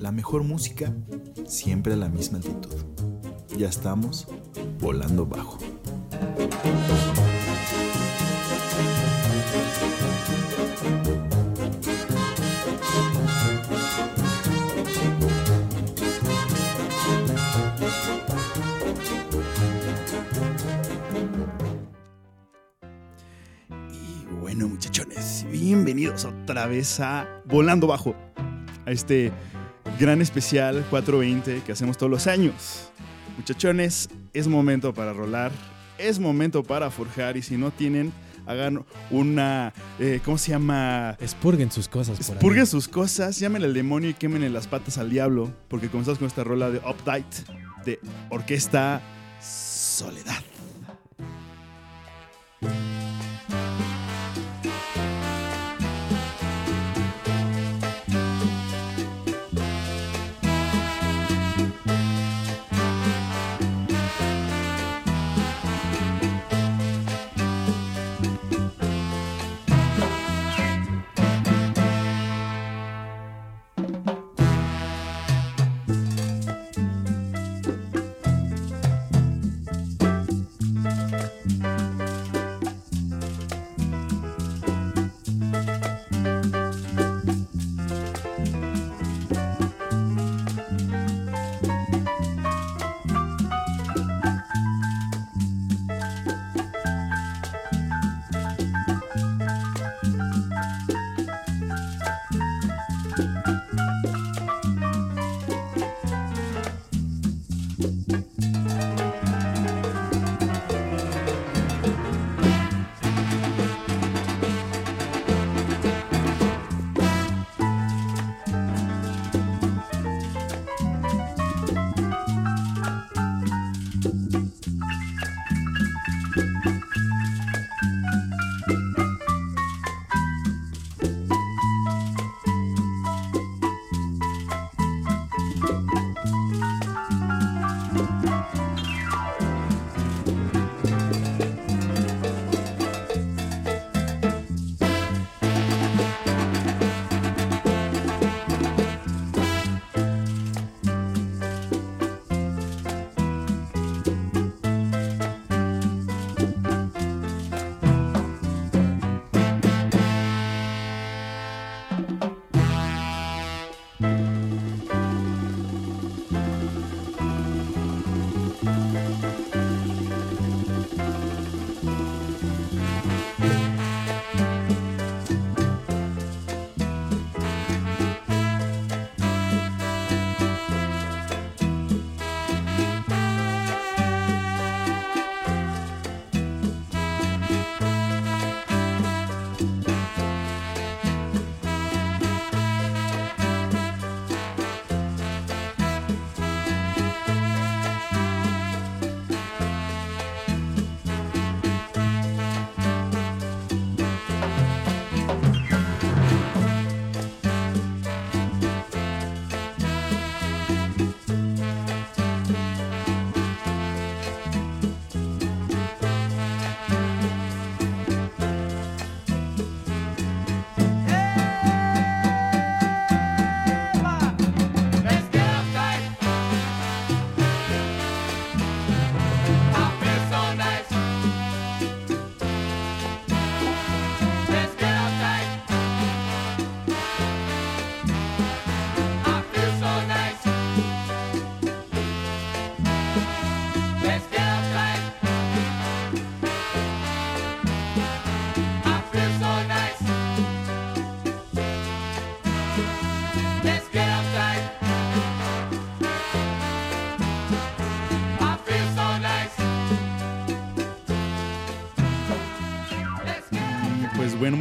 La mejor música, siempre a la misma altitud. Ya estamos volando bajo. Y bueno, muchachones, bienvenidos otra vez a Volando Bajo, a este gran especial 420 que hacemos todos los años. Muchachones, es momento para rolar, es momento para forjar y si no tienen, hagan una, eh, ¿cómo se llama? Expurguen sus cosas por ahí. Sus cosas, llamen al demonio y quémenle las patas al diablo, porque comenzamos con esta rola de Uptight de Orquesta Soledad.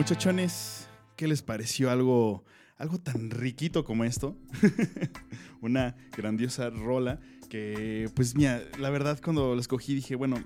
Muchachones, ¿qué les pareció algo, algo tan riquito como esto? Una grandiosa rola que, pues mira, la verdad cuando la escogí dije, bueno,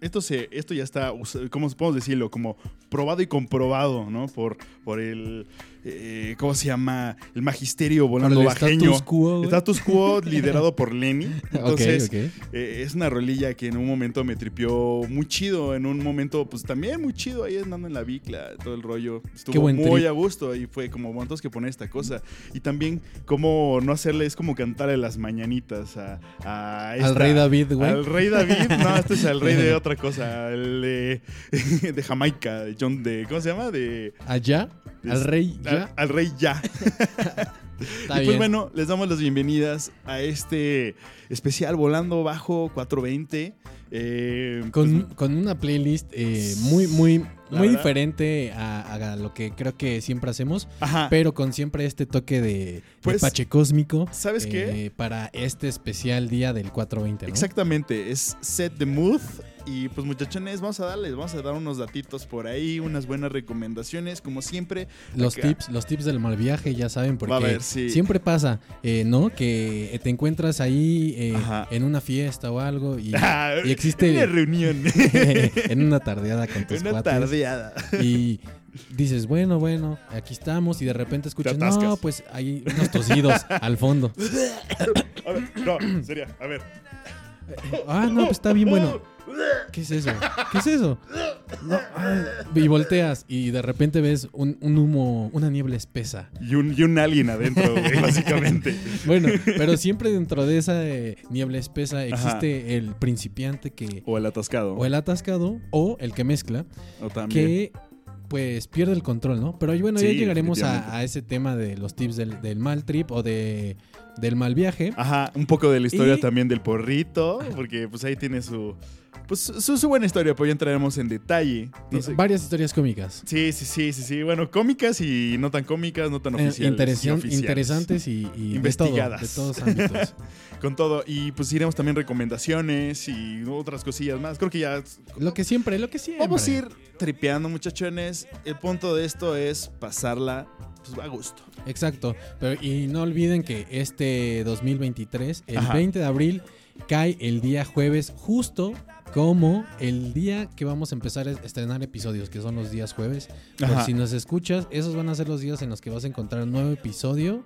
esto, se, esto ya está, ¿cómo podemos decirlo? Como probado y comprobado, ¿no? Por, por el, eh, ¿cómo se llama? El magisterio volando el bajeño. status quo. Status quo liderado por Lenny. Entonces, ok, ok. eh, es una rolilla que en un momento me tripió muy chido, en un momento pues también muy chido, ahí andando en la bicla, todo el rollo. Estuvo muy trip. a gusto y fue como momentos que poner esta cosa. Y también como no hacerle, es como cantarle las mañanitas a... a Al rey David, güey. Al rey David, no, este es el rey de otra cosa, el de, de Jamaica, John de, ¿cómo se llama? De... Allá, al rey, Al, rey ya. Y pues bien. bueno, les damos las bienvenidas a este especial Volando Bajo 420. Eh, Con, pues, con una playlist eh, muy, muy, muy verdad. diferente a, a lo que creo que siempre hacemos, ajá. pero con siempre este toque de, de Pues, pache cósmico. ¿sabes qué? eh, Para este especial día del 420, ¿no? Exactamente, es Set the Mood. Y pues muchachones, vamos a darles, vamos a dar unos datitos por ahí, unas buenas recomendaciones, como siempre. Los Acá. tips, los tips del mal viaje, ya saben, porque ver, sí. siempre pasa, eh, ¿no? Que te encuentras ahí eh, en una fiesta o algo y, Ah, y existe Una reunión. en una tardeada con tus una cuates. tardeada. Y dices, bueno, bueno, aquí estamos. Y de repente escuchas, no, pues hay unos tosidos al fondo. A ver, no, sería, a ver. Ah, no, pues está bien bueno. ¿Qué es eso? ¿Qué es eso? No, ay. y volteas y de repente ves un, un humo, una niebla espesa. Y un, y un alien adentro, güey, básicamente. Bueno, pero siempre dentro de esa eh, niebla espesa existe el principiante que O el atascado. o el atascado o el que mezcla O también. que pues pierde el control, ¿no? Pero bueno, Sí, ya llegaremos a, a ese tema de los tips del, del mal trip o de del mal viaje. Ajá, un poco de la historia Y- también del porrito, porque pues ahí tiene su pues su, su buena historia, pero ya entraremos en detalle. No sé. Varias historias cómicas. Sí, sí, sí, sí, sí. Bueno, cómicas y no tan cómicas, no tan Eh, oficiales. y oficiales. interesantes y, y Investigadas. De, todo, de todos ámbitos. Con todo. Y pues iremos también recomendaciones y otras cosillas más. Creo que ya lo que siempre, lo que siempre. vamos a ir tripeando, muchachones. El punto de esto es pasarla pues, a gusto. Exacto. Pero, y no olviden que este 2023, el Ajá. 20 de abril, cae el día jueves, justo como el día que vamos a empezar a estrenar episodios, que son los días jueves. Por si nos escuchas, esos van a ser los días en los que vas a encontrar un nuevo episodio.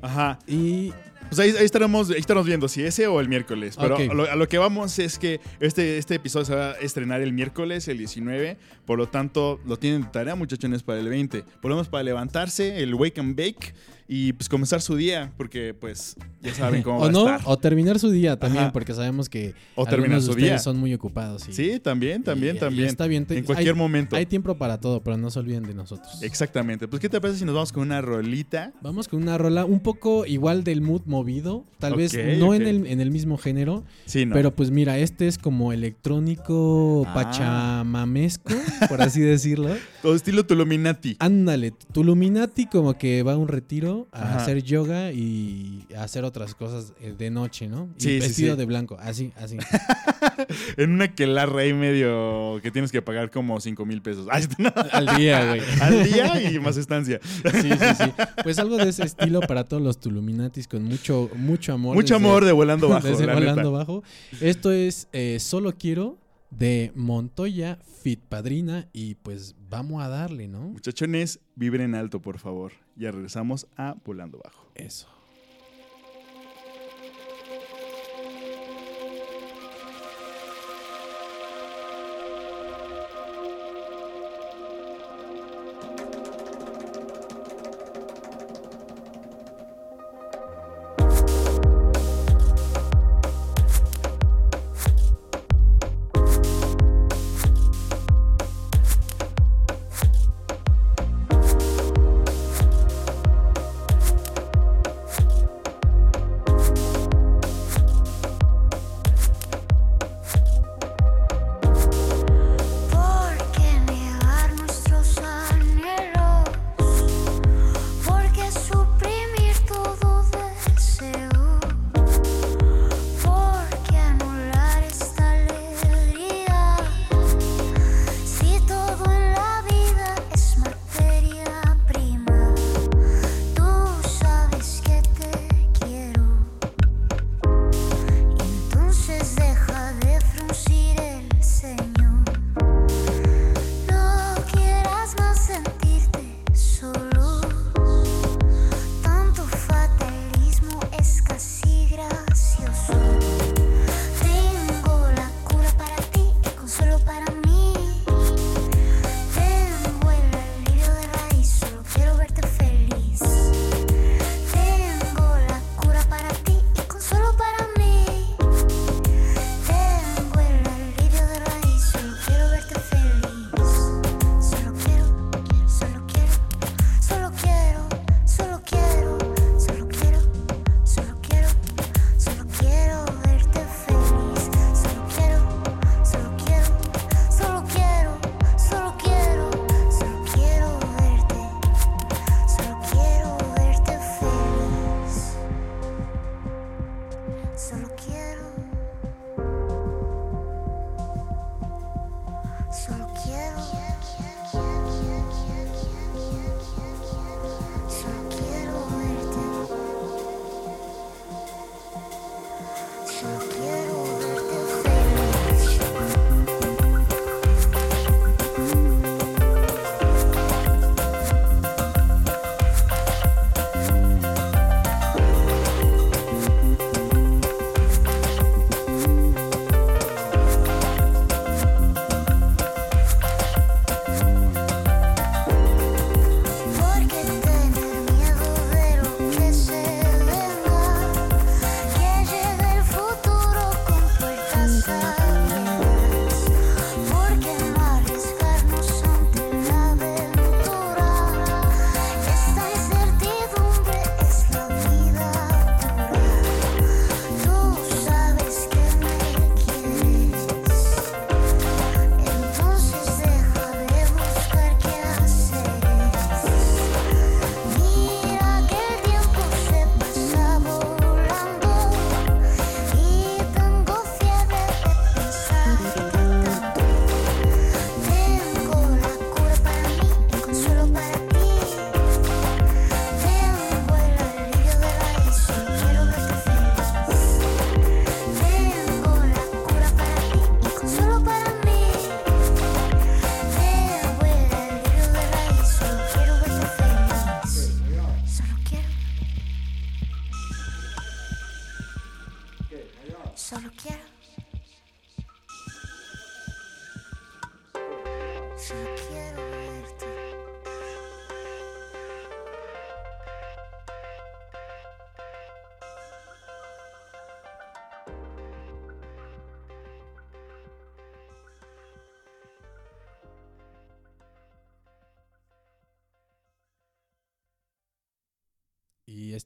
Ajá. Y Pues ahí, ahí estaremos, ahí estaremos viendo si ese o el miércoles. Pero Ok. a, lo, a lo que vamos es que este, este episodio se va a estrenar el miércoles, el 19. Por lo tanto, lo tienen de tarea, muchachones, para el 20. Volvemos para levantarse, el wake and bake y pues comenzar su día, porque pues ya saben cómo va o a no, estar. o terminar su día también, Ajá. porque sabemos que O algunos de su ustedes día. son muy ocupados. y- Sí, también, también, y- y también. está bien. te- en cualquier hay, momento. Hay tiempo para todo, pero no se olviden de nosotros. Exactamente. Pues, ¿qué te parece si nos vamos con una rolita? Vamos con una rola un poco igual del mood movido, tal vez no en, el, en el mismo género, Sí, ¿no? pero pues mira, este es como electrónico Ah. pachamamesco, por así decirlo. Todo estilo Tuluminati. Ándale, Tuluminati como que va a un retiro a Ajá. hacer yoga y a hacer otras cosas eh, de noche, ¿no? Y Sí, vestido sí. de blanco, así, así. En una quelarra ahí medio que tienes que pagar como 5 mil pesos. Al día, güey. Al día y más estancia. Sí, sí, sí. Pues algo de ese estilo para todos los Tuluminatis con mucho, mucho amor. Mucho desde- amor de volando bajo. desde la volando neta. bajo. Esto es eh, Solo Quiero de Montoya Fit Padrina y pues vamos a darle, ¿no? Muchachones, vibren alto, por favor. Ya regresamos a Volando Bajo. Eso.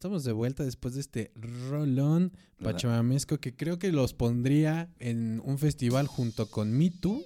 Estamos de vuelta después de este rolón pachamamesco que creo que los pondría en un festival junto con Me Too.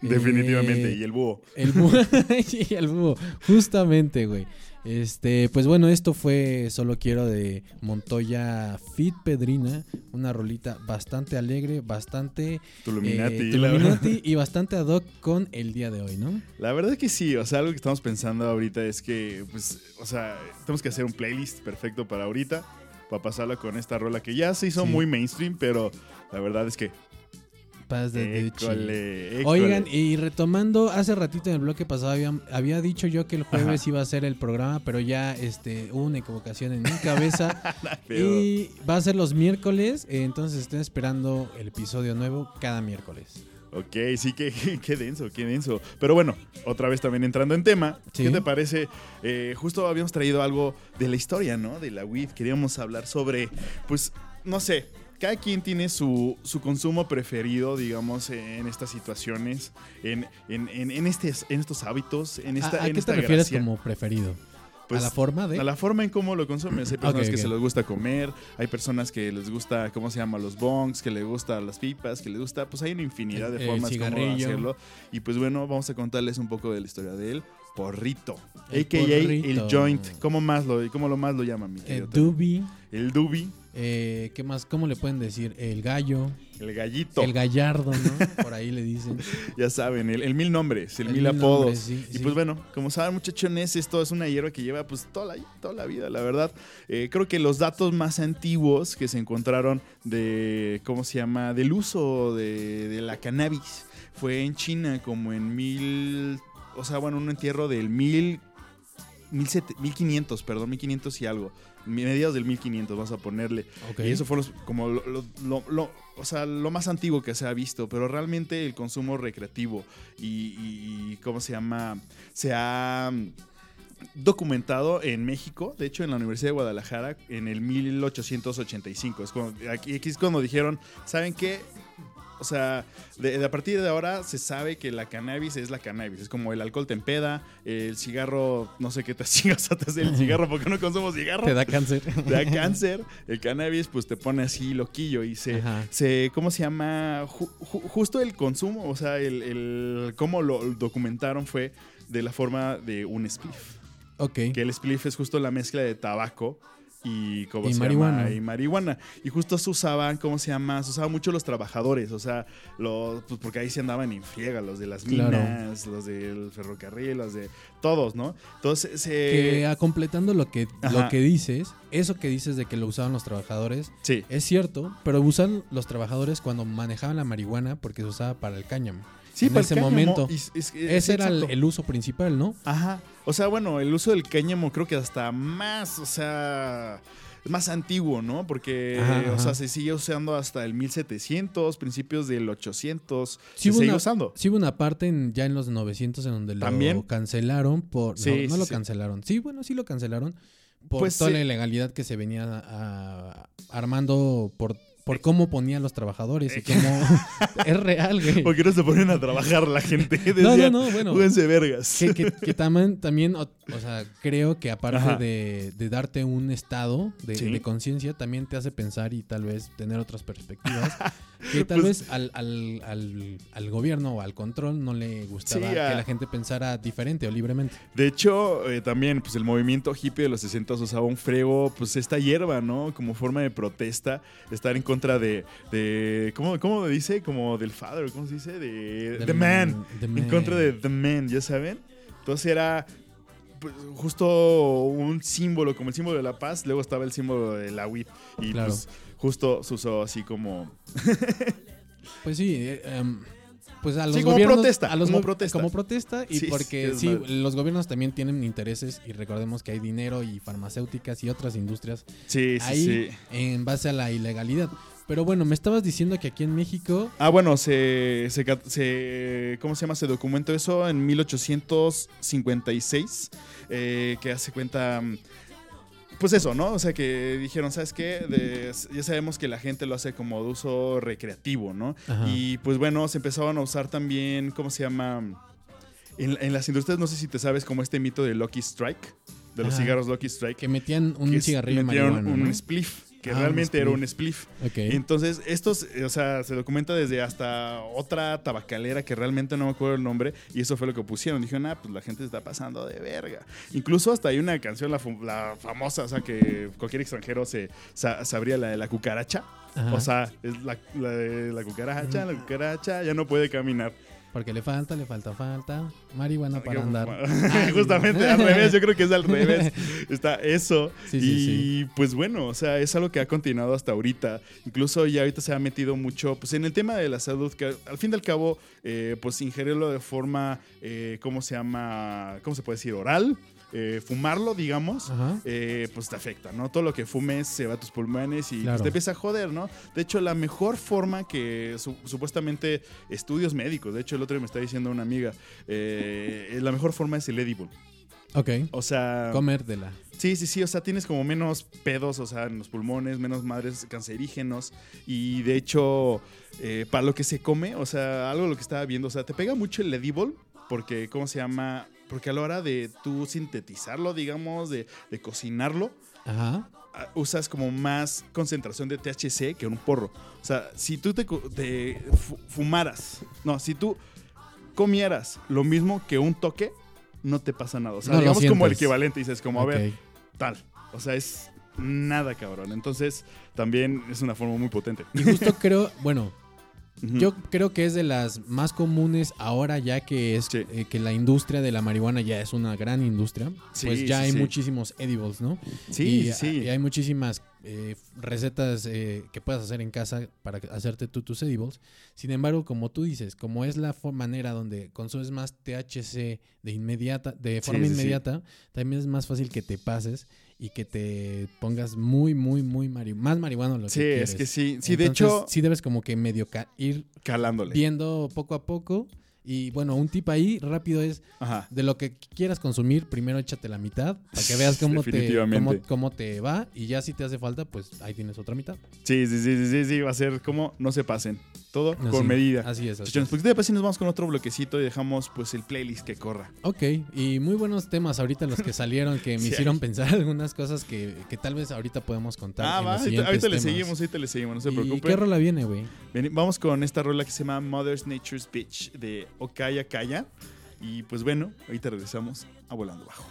Definitivamente. Eh, Y el búho. El búho. El búho. Justamente, güey. Este, pues bueno, esto fue Solo Quiero de Montoya Fit Pedrina. Una rolita bastante alegre, bastante Tuluminati. eh. Tuluminati y bastante ad hoc con el día de hoy, ¿no? La verdad es que sí, o sea, algo que estamos pensando ahorita es que, pues, o sea, tenemos que hacer un playlist perfecto para ahorita, para pasarla con esta rola que ya se hizo Sí. muy mainstream, pero la verdad es que... Paz de, école, école. Oigan, y retomando, hace ratito en el bloque pasado había, había dicho yo que el jueves Ajá. iba a ser el programa, pero ya este, hubo una equivocación en mi cabeza. Y va a ser los miércoles, entonces estén esperando el episodio nuevo cada miércoles. Ok, sí, qué, qué denso, qué denso. Pero bueno, otra vez también entrando en tema, Sí. ¿qué te parece? Eh, justo habíamos traído algo de la historia, ¿no? De la weed. Queríamos hablar sobre, pues, no sé, cada quien tiene su, su consumo preferido, digamos, en estas situaciones, en, en, en, en estes- en estos hábitos, en esta, ¿A, a en qué esta te refieres gracia. como preferido? Pues, ¿A la forma de? A la forma en cómo lo consumes. Hay personas que se les gusta comer, hay personas que les gusta, ¿cómo se llama? Los bongs, que les gusta las pipas, que les gusta, pues hay una infinidad El- de el formas como hacerlo. Y pues bueno, vamos a contarles un poco de la historia de él. Porrito, El a.k.a. el joint. ¿Cómo, más lo, ¿Cómo lo más lo llaman, mi El querido Teo? dubi, El dubi, eh, ¿qué más? ¿Cómo le pueden decir? El gallo, el gallito. el gallardo, ¿no? Por ahí le dicen. ya saben, el, el mil nombres, el, El mil mil apodos. nombres, sí, y sí. pues bueno, como saben muchachones, esto es una hierba que lleva pues toda la, toda la vida, la verdad. Eh, creo que los datos más antiguos que se encontraron de, ¿cómo se llama? Del uso de, de la cannabis fue en China como en mil, o sea, bueno, un entierro del mil, mil sete- 1500, perdón, 1500 y algo. Mediados del 1500, vamos a ponerle. Ok. Y eso fue los- como lo, lo- lo- lo- o sea, lo más antiguo que se ha visto, pero realmente el consumo recreativo y, y- y ¿cómo se llama? Se ha mm, documentado en México, de hecho en la Universidad de Guadalajara, en el 1885. Es cuando, aquí, aquí es cuando dijeron, ¿saben qué? O sea, de, de a partir de ahora se sabe que la cannabis es la cannabis. Es como el alcohol te empeda, el cigarro, no sé qué te chingas te hace el cigarro porque no consumo cigarro Te da cáncer. te da cáncer, el cannabis pues te pone así loquillo y se, se ¿cómo se llama? Ju- ju- justo el consumo, o sea, el, el cómo lo documentaron fue de la forma de un spliff. Ok. Que el spliff es justo la mezcla de tabaco y ¿cómo Y se marihuana. llama? Y marihuana. Y justo se usaban, ¿cómo se llama? Se usaban mucho los trabajadores, o sea, los, pues porque ahí se andaban en friega, los de las Claro. minas, los del ferrocarril, los de todos, ¿no? Entonces se... que ah, completando lo que, lo que dices, eso que dices de que lo usaban los trabajadores, Sí. es cierto, pero usan los trabajadores cuando manejaban la marihuana porque se usaba para el cáñamo. Sí, en para ese momento. y es- es- Ese era el, uso principal, ¿no? Ajá. O sea, bueno, el uso del cáñamo creo que hasta más, o sea, es más antiguo, ¿no? Porque, Ajá, o ajá. sea, se sigue usando hasta el 1700, principios del 800. Sí se sigue una- usando. Sí hubo una parte en- ya en los 900 en donde ¿También? lo cancelaron por... Sí, no, no sí, lo cancelaron. Sí, bueno, sí lo cancelaron por Pues toda sí. la ilegalidad que se venía a- armando por, por cómo ponían los trabajadores y cómo... es real, güey. ¿Por qué no se ponen a trabajar la gente? No, no, no, bueno. "Júguense vergas. Que, que- que también, también, o, o sea, creo que aparte de, de darte un estado de, Sí. de conciencia, también te hace pensar y tal vez tener otras perspectivas. que tal Pues- vez al, al- al- al gobierno o al control no le gustaba Sí, que a- la gente pensara diferente o libremente. De hecho, eh, también, pues el movimiento hippie de los 60 usaba un frego, pues esta hierba, ¿no? Como forma de protesta, estar en contra de, de ¿cómo, cómo dice? Como del father, ¿cómo se dice? De The Man. The En Man. contra de The Man, ¿ya saben? Entonces era pues, justo un símbolo, como el símbolo de la paz, luego estaba el símbolo de la WIT. Y Claro. pues justo se usó así como... Pues sí, eh, em, pues a los Sí, como gobiernos, protesta, a los como protesta. como protesta y Sí, porque sí, mal. los gobiernos también tienen intereses y recordemos que hay dinero y farmacéuticas y otras industrias Sí, sí, ahí en base a la ilegalidad. Pero bueno, me estabas diciendo que aquí en México. Ah, bueno, se, se, se- ¿Cómo se llama? Se documentó eso en 1856, eh, que hace cuenta... Pues eso, ¿no? O sea, que dijeron, ¿sabes qué? De- ya sabemos que la gente lo hace como de uso recreativo, ¿no? Ajá. Y pues bueno, se empezaban a usar también, ¿cómo se llama? En, en las industrias, no sé si te sabes como este mito de Lucky Strike, de los Ajá. cigarros Lucky Strike. Que metían un que cigarrillo metieron marihuana. un ¿no? spliff, que Ah, un realmente era un spliff. Ok. Entonces, estos, eh, o sea, se documenta desde hasta otra tabacalera que realmente no me acuerdo el nombre, y eso fue lo que pusieron. Dijeron, ah, pues la gente se está pasando de verga. Incluso hasta hay una canción, la, famosa, o sea, que cualquier extranjero se sa- sabría la de la cucaracha. Ajá. O sea, es la, la de la cucaracha, la cucaracha ya no puede caminar. Porque le falta, le falta, falta. Marihuana para andar. Justamente al revés, yo creo que es al revés. Está eso. Sí, y sí, pues bueno, o sea, es algo que ha continuado hasta ahorita. Incluso ya ahorita se ha metido mucho pues en el tema de la salud, que al fin y al cabo, eh, pues ingerirlo de forma, eh, ¿cómo se llama? ¿Cómo se puede decir? Oral. Eh, fumarlo, digamos, eh, pues te afecta, ¿no? Todo lo que fumes se va a tus pulmones y pues, te empieza a joder, ¿no? De hecho, la mejor forma que su- supuestamente estudios médicos, de hecho el otro día me está diciendo una amiga, eh, la mejor forma es el edible. Ok. O sea, Comértela. sí, sí, sí, o sea, tienes como menos pedos, o sea, en los pulmones, menos madres cancerígenos y de hecho, eh, para lo que se come, o sea, algo lo que estaba viendo, o sea, te pega mucho el edible porque, ¿cómo se llama? Porque a la hora de tú sintetizarlo, digamos, de, de cocinarlo, Ajá. usas como más concentración de THC que un porro. O sea, si tú te, fumaras, no, si tú comieras lo mismo que un toque, no te pasa nada. O sea, No lo digamos como el equivalente, dices como, a ver, tal. O sea, es nada cabrón. Entonces, también es una forma muy potente. Y justo creo, bueno, Yo creo que es de las más comunes ahora ya que es Sí. eh, que la industria de la marihuana ya es una gran industria. Sí, pues ya sí, hay muchísimos edibles, ¿no? Sí, y, sí. y hay muchísimas eh, recetas eh, que puedes hacer en casa para hacerte tú tus edibles. Sin embargo, como tú dices, como es la manera donde consumes más THC de inmediata, de forma inmediata, también es más fácil que te pases y que te pongas muy, muy, muy mari más marihuana de lo Sí, que es quieres. que sí. Sí, de hecho, sí debes como que medio ca- ir calándole. viendo poco a poco. Y bueno, un tip ahí rápido es Ajá. de lo que quieras consumir, primero échate la mitad para que veas cómo te, cómo, cómo te va y ya si te hace falta, pues ahí tienes otra mitad. Sí, sí, sí, sí, sí, sí, va a ser como no se pasen. Todo Así- con medida. Así es. así Chichones, es. pues después sí nos vamos con otro bloquecito y dejamos pues el playlist que corra. Ok, y muy buenos temas ahorita los que salieron que me Sí, hicieron hay. pensar algunas cosas que, que tal vez ahorita podemos contar. Ah, en va, los ahorita, siguientes ahorita le seguimos, ahorita le seguimos, no se ¿Y preocupe. qué rola viene, güey? Vamos con esta rola que se llama Mother's Nature's Bitch de Okaya Kaya. Y pues bueno, ahorita regresamos a Volando Bajo.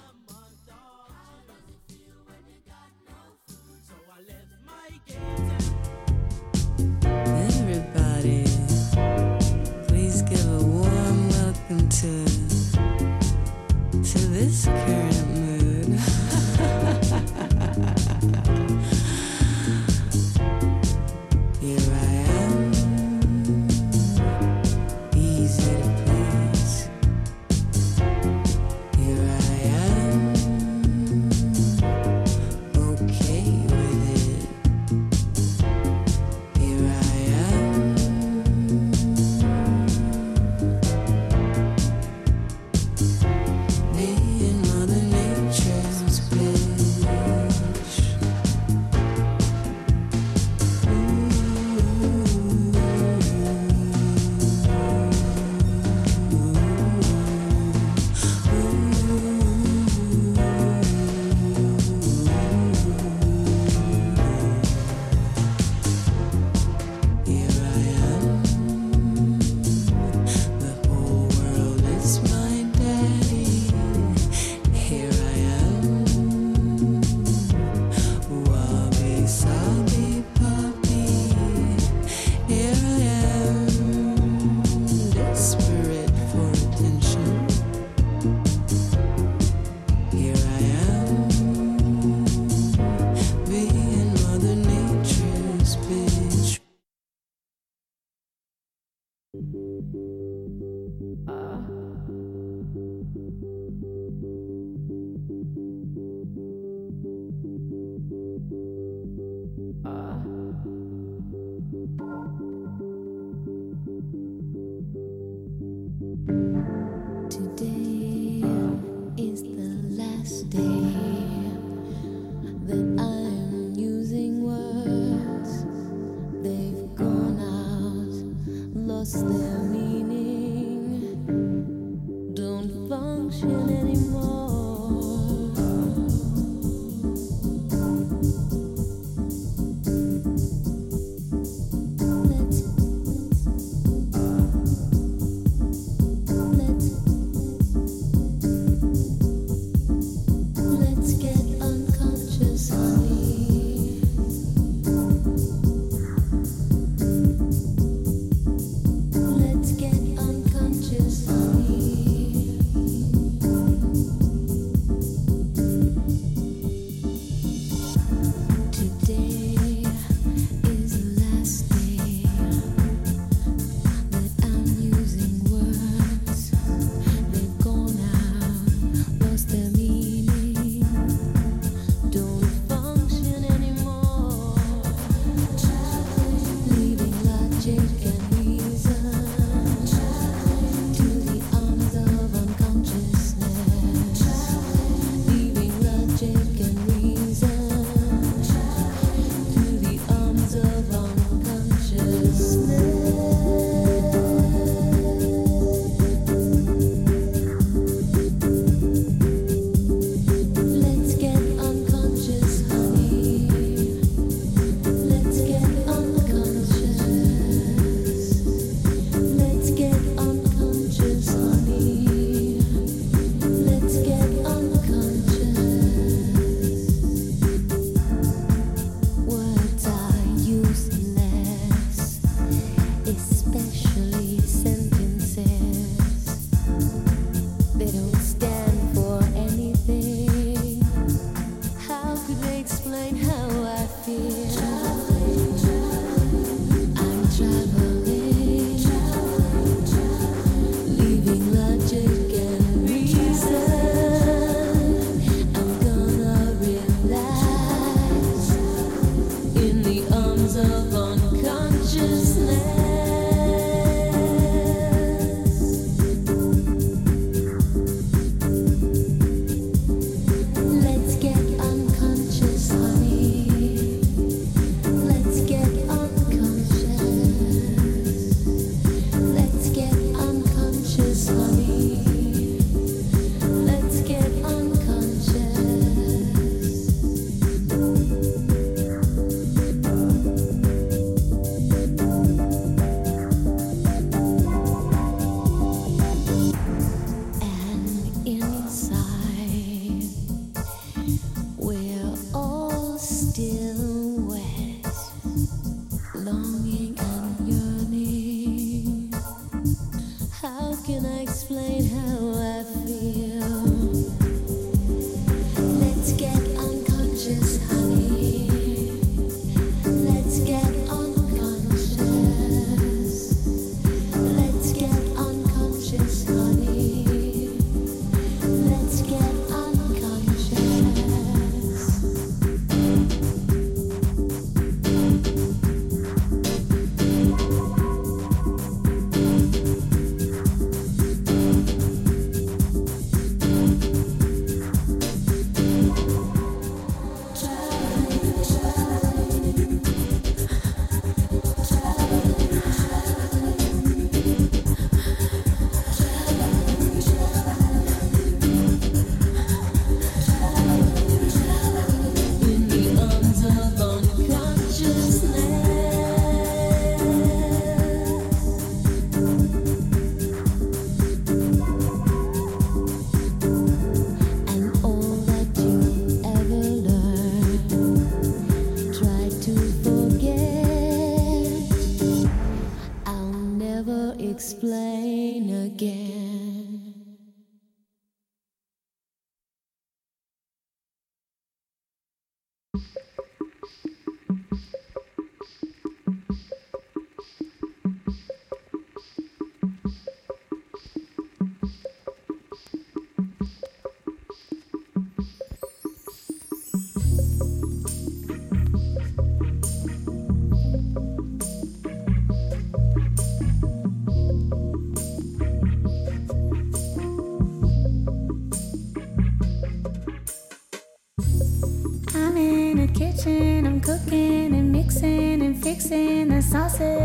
In the sauces.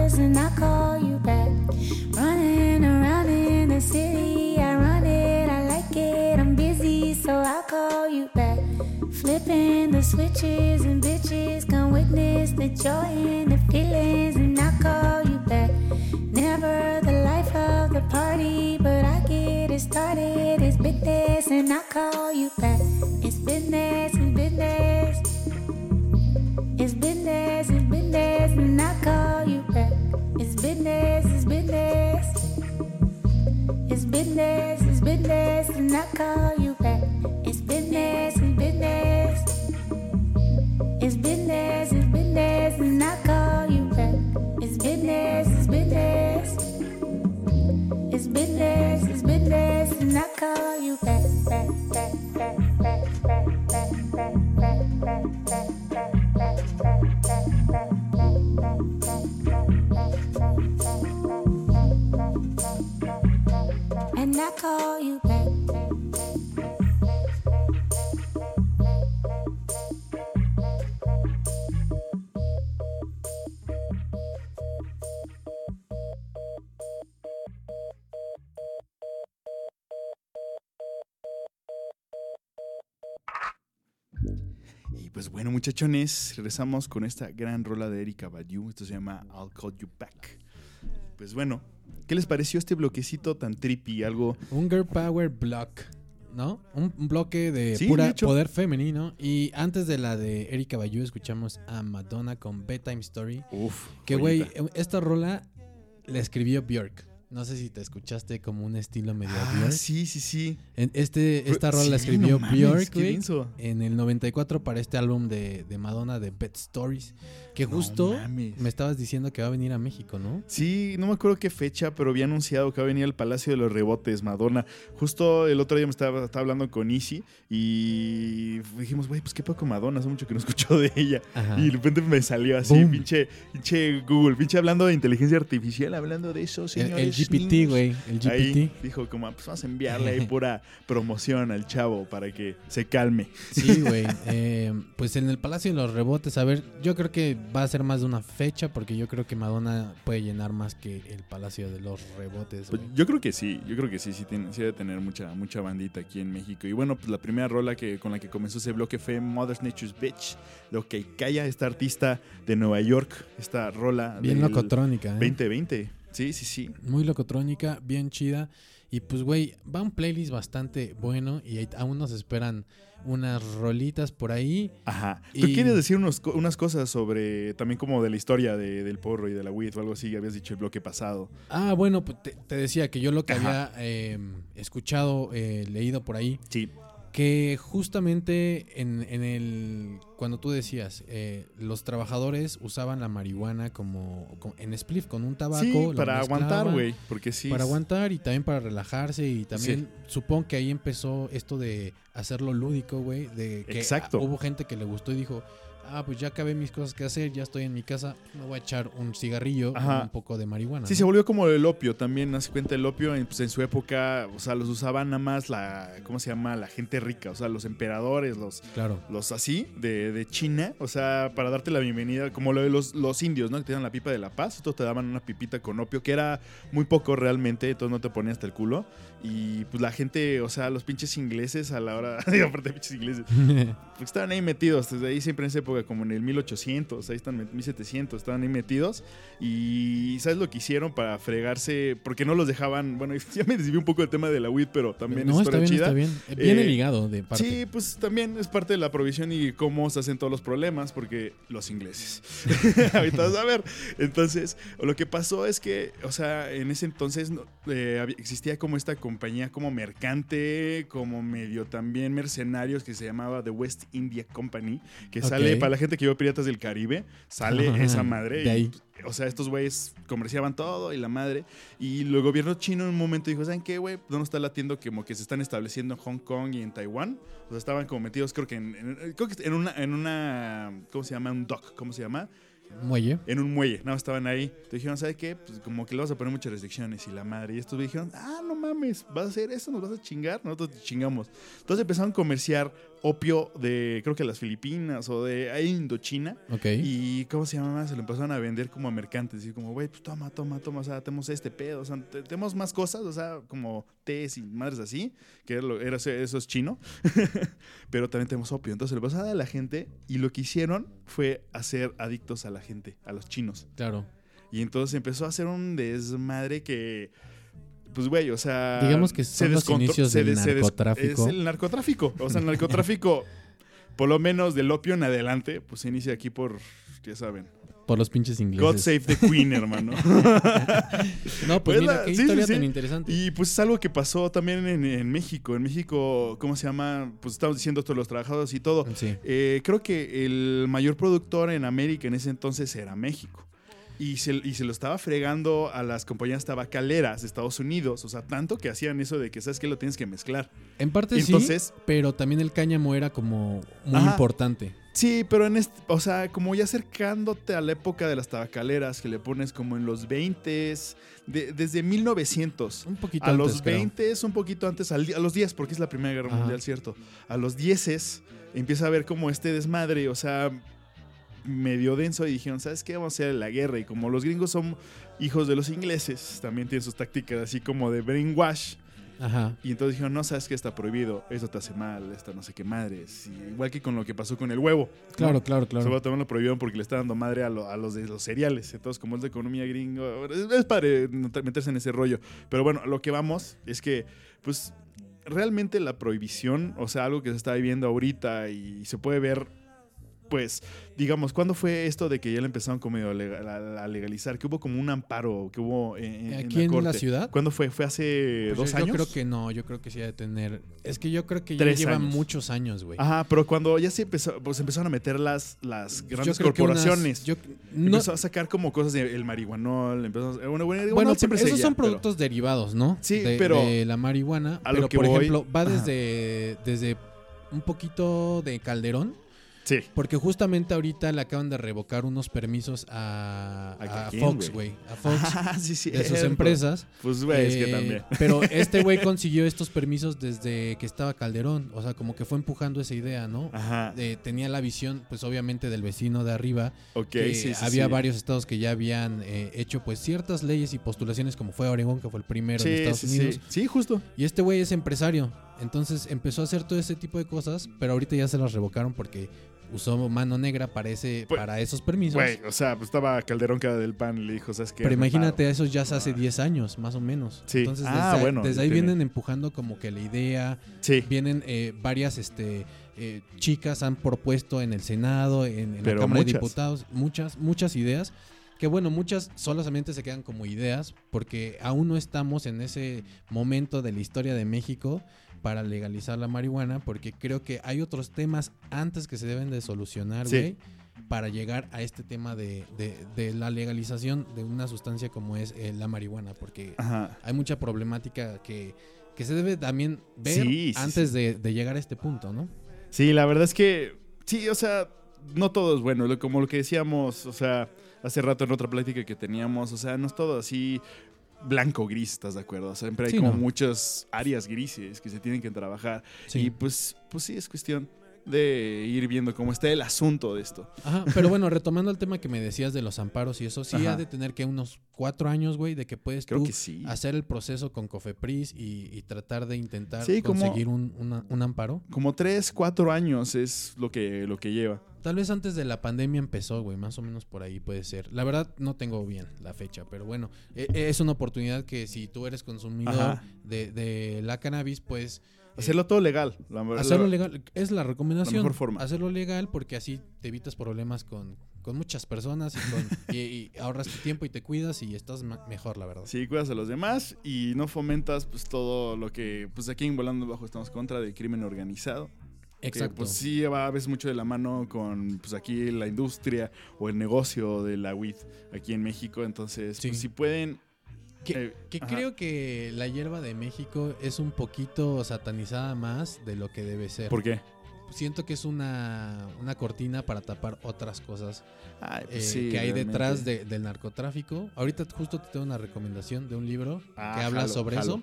muchachones, regresamos con esta gran rola de Erika Badiou. Esto se llama I'll Call You Back. Pues bueno, ¿qué les pareció este bloquecito tan trippy? Algo. Un Girl Power Block, ¿no? Un, bloque de pura poder femenino. Y antes de la de Erika Badiou, escuchamos a Madonna con Bedtime Story. Uf. Que güey, esta rola la escribió Björk. No sé si te escuchaste como un estilo medio Ah, sí, sí, sí. En- Este, esta rola la escribió no mames, denso. en el 94 para este álbum de, de Madonna de Pet Stories. Que justo me estabas diciendo que va a venir a México, ¿no? Sí, no me acuerdo qué fecha, pero había anunciado que va a venir al Palacio de los Rebotes, Madonna. Justo el otro día me estaba, estaba hablando con Easy y dijimos, güey, pues qué poco Madonna, hace mucho que no escucho de ella. Ajá. Y de repente me salió así, Boom. pinche, pinche Google, pinche hablando de inteligencia artificial, hablando de eso, El, señores. el GPT, güey. El GPT. Ahí dijo como, "Ah, pues vamos a enviarle ahí pura promoción al chavo para que se calme. Sí, güey. Eh, pues en el Palacio de los Rebotes, a ver, yo creo que va a ser más de una fecha porque yo creo que Madonna puede llenar más que el Palacio de los Rebotes, Pues, yo creo que sí, yo creo que sí, sí, tiene, sí debe tener mucha, mucha bandita aquí en México. Y bueno, pues la primera rola que, con la que comenzó ese bloque fue Mother's Nature's Bitch, lo que calla esta artista de Nueva York, esta rola Bien locotrónica, ¿eh? 2020. Sí, sí, sí. Muy locotrónica, bien chida. Y pues, güey, va un playlist bastante bueno y aún nos esperan unas rolitas por ahí. Ajá. ¿Tú Y- quieres decir unos unas cosas sobre también como de la historia de- del porro y de la weed o algo así? Habías dicho el bloque pasado. Ah, bueno, pues te, te decía que yo lo que Ajá. había eh, escuchado, eh, leído por ahí, Sí. Que justamente en, en el cuando tú decías eh, los trabajadores usaban la marihuana como, como- en spliff con un tabaco Sí, para aguantar, güey. Porque sí. para aguantar y también para relajarse y también supongo que ahí empezó esto de hacerlo lúdico güey de que Exacto. hubo gente que le gustó y dijo ah pues ya acabé mis cosas que hacer ya estoy en mi casa me voy a echar un cigarrillo Ajá. un poco de marihuana Sí, ¿no? se volvió como el opio también, hace cuenta el opio, en, pues, en su época, o sea, los usaban nada más la, ¿cómo se llama? La gente rica, o sea, los emperadores, los, claro los así, de, de China, o sea, para darte la bienvenida, como lo de los, los indios, ¿no? Que te dan la pipa de la paz, estos te daban una pipita con opio, que era muy poco realmente, entonces no te ponías hasta el culo, y pues la gente, o sea, los pinches ingleses a la hora, digo, aparte pinches ingleses, porque estaban ahí metidos, desde ahí siempre en esa época, como en el 1800, ahí están, 1700, estaban ahí metidos. Y ¿sabes lo que hicieron para fregarse? Porque no los dejaban, bueno, ya me desvié un poco del tema de la weed, pero también no es está bien chida. está bien viene Eh, ligado de parte Sí, pues también es parte de la provisión y cómo se hacen todos los problemas, porque los ingleses. Ahorita vas a ver. Entonces, lo que pasó es que, o sea, en ese entonces eh, existía como esta compañía como mercante, como medio también mercenarios que se llamaba The West India Company, que sale, para la gente que vio Piratas del Caribe, sale esa madre. de y, ahí. o sea, estos güeyes comerciaban todo y la madre. Y el gobierno chino en un momento dijo, ¿saben qué, güey? ¿Dónde está latiendo como que se están estableciendo en Hong Kong y en Taiwán? O sea, estaban como metidos, creo que en, en- creo que en una, en una, ¿cómo se llama? Un dock, ¿cómo se llama? Muelle En un muelle, no, estaban ahí. Te dijeron, ¿sabes qué? Pues como que le vas a poner muchas restricciones y la madre. Y estos güeyes dijeron, ah, no mames, ¿vas a hacer eso? ¿Nos vas a chingar? Nosotros te chingamos. Entonces empezaron a comerciar opio de, creo que las Filipinas o de Indochina. ok Y ¿cómo se llama? Se lo empezaron a vender como a mercantes. Y como, güey, pues toma, toma, toma. O sea, tenemos este pedo. O sea, te- tenemos más cosas. O sea, como tés y madres así. Que era lo- era- eso es chino. Pero también tenemos opio. Entonces lo pasaron a la gente. Y lo que hicieron fue hacer adictos a la gente, a los chinos. claro Y entonces empezó a hacer un desmadre que. Pues, güey, o sea. Digamos que son los descontro- inicios del narcotráfico. Es el narcotráfico. O sea, el narcotráfico, por lo menos del opio en adelante, pues se inicia aquí por. Ya saben. por los pinches God ingleses save the Queen, hermano. no pues Pues mira la- qué sí, historia sí, tan sí. interesante Y pues es algo que pasó también en, en México. En México, ¿cómo se llama? Pues estamos diciendo todos los trabajadores y todo. sí Eh, creo que el mayor productor en América en ese entonces era México. Y se, y se lo estaba fregando a las compañías tabacaleras de Estados Unidos. O sea, tanto que hacían eso de que, ¿sabes qué? Lo tienes que mezclar. En parte Entonces- sí, pero también el cáñamo era como muy Ajá. importante. Sí, pero en este, o sea, como ya acercándote a la época de las tabacaleras, que le pones como en los 20 de, desde 1900. Un poquito A antes, los creo. 20 un poquito antes, al a los 10, porque es la Primera Guerra Ajá. Mundial, ¿cierto? A los 10 empieza a haber como este desmadre, o sea, medio denso y dijeron, ¿sabes qué? Vamos a hacer la guerra. Y como los gringos son hijos de los ingleses, también tienen sus tácticas así como de brainwash. Ajá. Y entonces dijeron, no, sabes que está prohibido, esto te hace mal, esto no sé qué madres. Y igual que con lo que pasó con el huevo. ¿no? Claro, claro, Sobre claro. también lo prohibieron porque le está dando madre a, lo- a los de los cereales. Entonces, como es de economía gringo, es, es padre meterse en ese rollo. Pero bueno, lo que vamos es que, pues, realmente la prohibición, o sea, algo que se está viviendo ahorita y se puede ver pues, digamos, ¿cuándo fue esto de que ya le empezaron como a lega- a, a legalizar? Que hubo como un amparo que hubo en, en- en Aquí en la corte. ciudad. ¿Cuándo fue? ¿Fue hace Pues dos yo, años? Yo creo que no, yo creo que sí ha de tener. Es que yo creo que ya lleva años. muchos años, güey. Ajá, pero cuando ya se empezó, pues empezaron a meter las, las grandes unas- corporaciones. yo- no- Empezó a sacar como cosas del marihuanol. Empezó, a- bueno, bueno, bueno, siempre esos son pero- productos derivados, ¿no? Sí, de, pero- de la marihuana. a lo Pero, que por voy- ejemplo, va Ajá. desde, desde un poquito de Calderón. Sí. Porque justamente ahorita le acaban de revocar unos permisos a, ¿A a quién, Fox, güey? A Fox. Ah, sí, sí. de sus cierto. empresas. Pues, güey, es que Eh, también. Pero este güey consiguió estos permisos desde que estaba Calderón. O sea, como que fue empujando esa idea, ¿no? Ajá. Eh, tenía la visión, pues obviamente, del vecino de arriba. Ok, que sí, sí. había sí. varios estados que ya habían eh, hecho pues ciertas leyes y postulaciones, como fue Oregón, que fue el primero en Estados Unidos. sí. Sí, justo. Y este güey es empresario. Entonces empezó a hacer todo ese tipo de cosas, pero ahorita ya se las revocaron porque usó mano negra para, ese, Pues, para esos permisos. Güey, o sea, pues estaba Calderón que era del pan y le dijo, ¿sabes qué? Pero imagínate, eso ya hace Ah. 10 años, más o menos. Sí. Entonces, Ah, desde, bueno, desde ahí tiene- vienen empujando como que la idea. Sí. Vienen eh, varias este, eh, chicas, han propuesto en el Senado, en, en la Cámara de muchas. Diputados, muchas, muchas ideas. Que bueno, muchas solamente se quedan como ideas, porque aún no estamos en ese momento de la historia de México para legalizar la marihuana, porque creo que hay otros temas antes que se deben de solucionar, Sí. güey, para llegar a este tema de, de- de la legalización de una sustancia como es eh, la marihuana, porque Ajá. hay mucha problemática que, que se debe también ver Sí, sí, antes De, de llegar a este punto, ¿no? Sí, la verdad es que, sí, o sea, no todo es bueno. Como lo que decíamos, o sea, hace rato en otra plática que teníamos, o sea, no es todo así blanco gris, ¿estás de acuerdo? Siempre hay Sí, como no. muchas áreas grises que se tienen que trabajar. Sí. Y pues, pues sí, es cuestión de ir viendo cómo está el asunto de esto. Ajá, pero bueno, retomando el tema que me decías de los amparos y eso, sí Ajá. ha de tener que unos cuatro años, güey, de que puedes Creo tú que sí. hacer el proceso con Cofepris y, y tratar de intentar Sí, como- conseguir un, una- un amparo. Como tres, cuatro años es lo que, lo que lleva. Tal vez antes de la pandemia empezó, güey, más o menos por ahí puede ser. La verdad no tengo bien la fecha, pero bueno, e- es una oportunidad que si tú eres consumidor de, de la cannabis, pues... eh, Hacerlo todo legal. la- la- Hacerlo legal es la recomendación. La mejor forma. Hacerlo legal porque así te evitas problemas con, con muchas personas y, con- y- y ahorras tu tiempo y te cuidas y estás mejor, la verdad. Sí, cuidas a los demás y no fomentas pues todo lo que pues aquí en Volando Bajo estamos contra del crimen organizado. Que, Exacto. pues sí va a veces mucho de la mano con pues aquí la industria o el negocio de la weed aquí en México. Entonces, Sí. pues si pueden... que eh, que creo que la hierba de México es un poquito satanizada más de lo que debe ser. ¿Por qué? Siento que es una, una cortina para tapar otras cosas Ay, eh, pues sí, que hay realmente. detrás de- del narcotráfico. Ahorita justo te tengo una recomendación de un libro Ah, que habla jalo, sobre jalo, eso.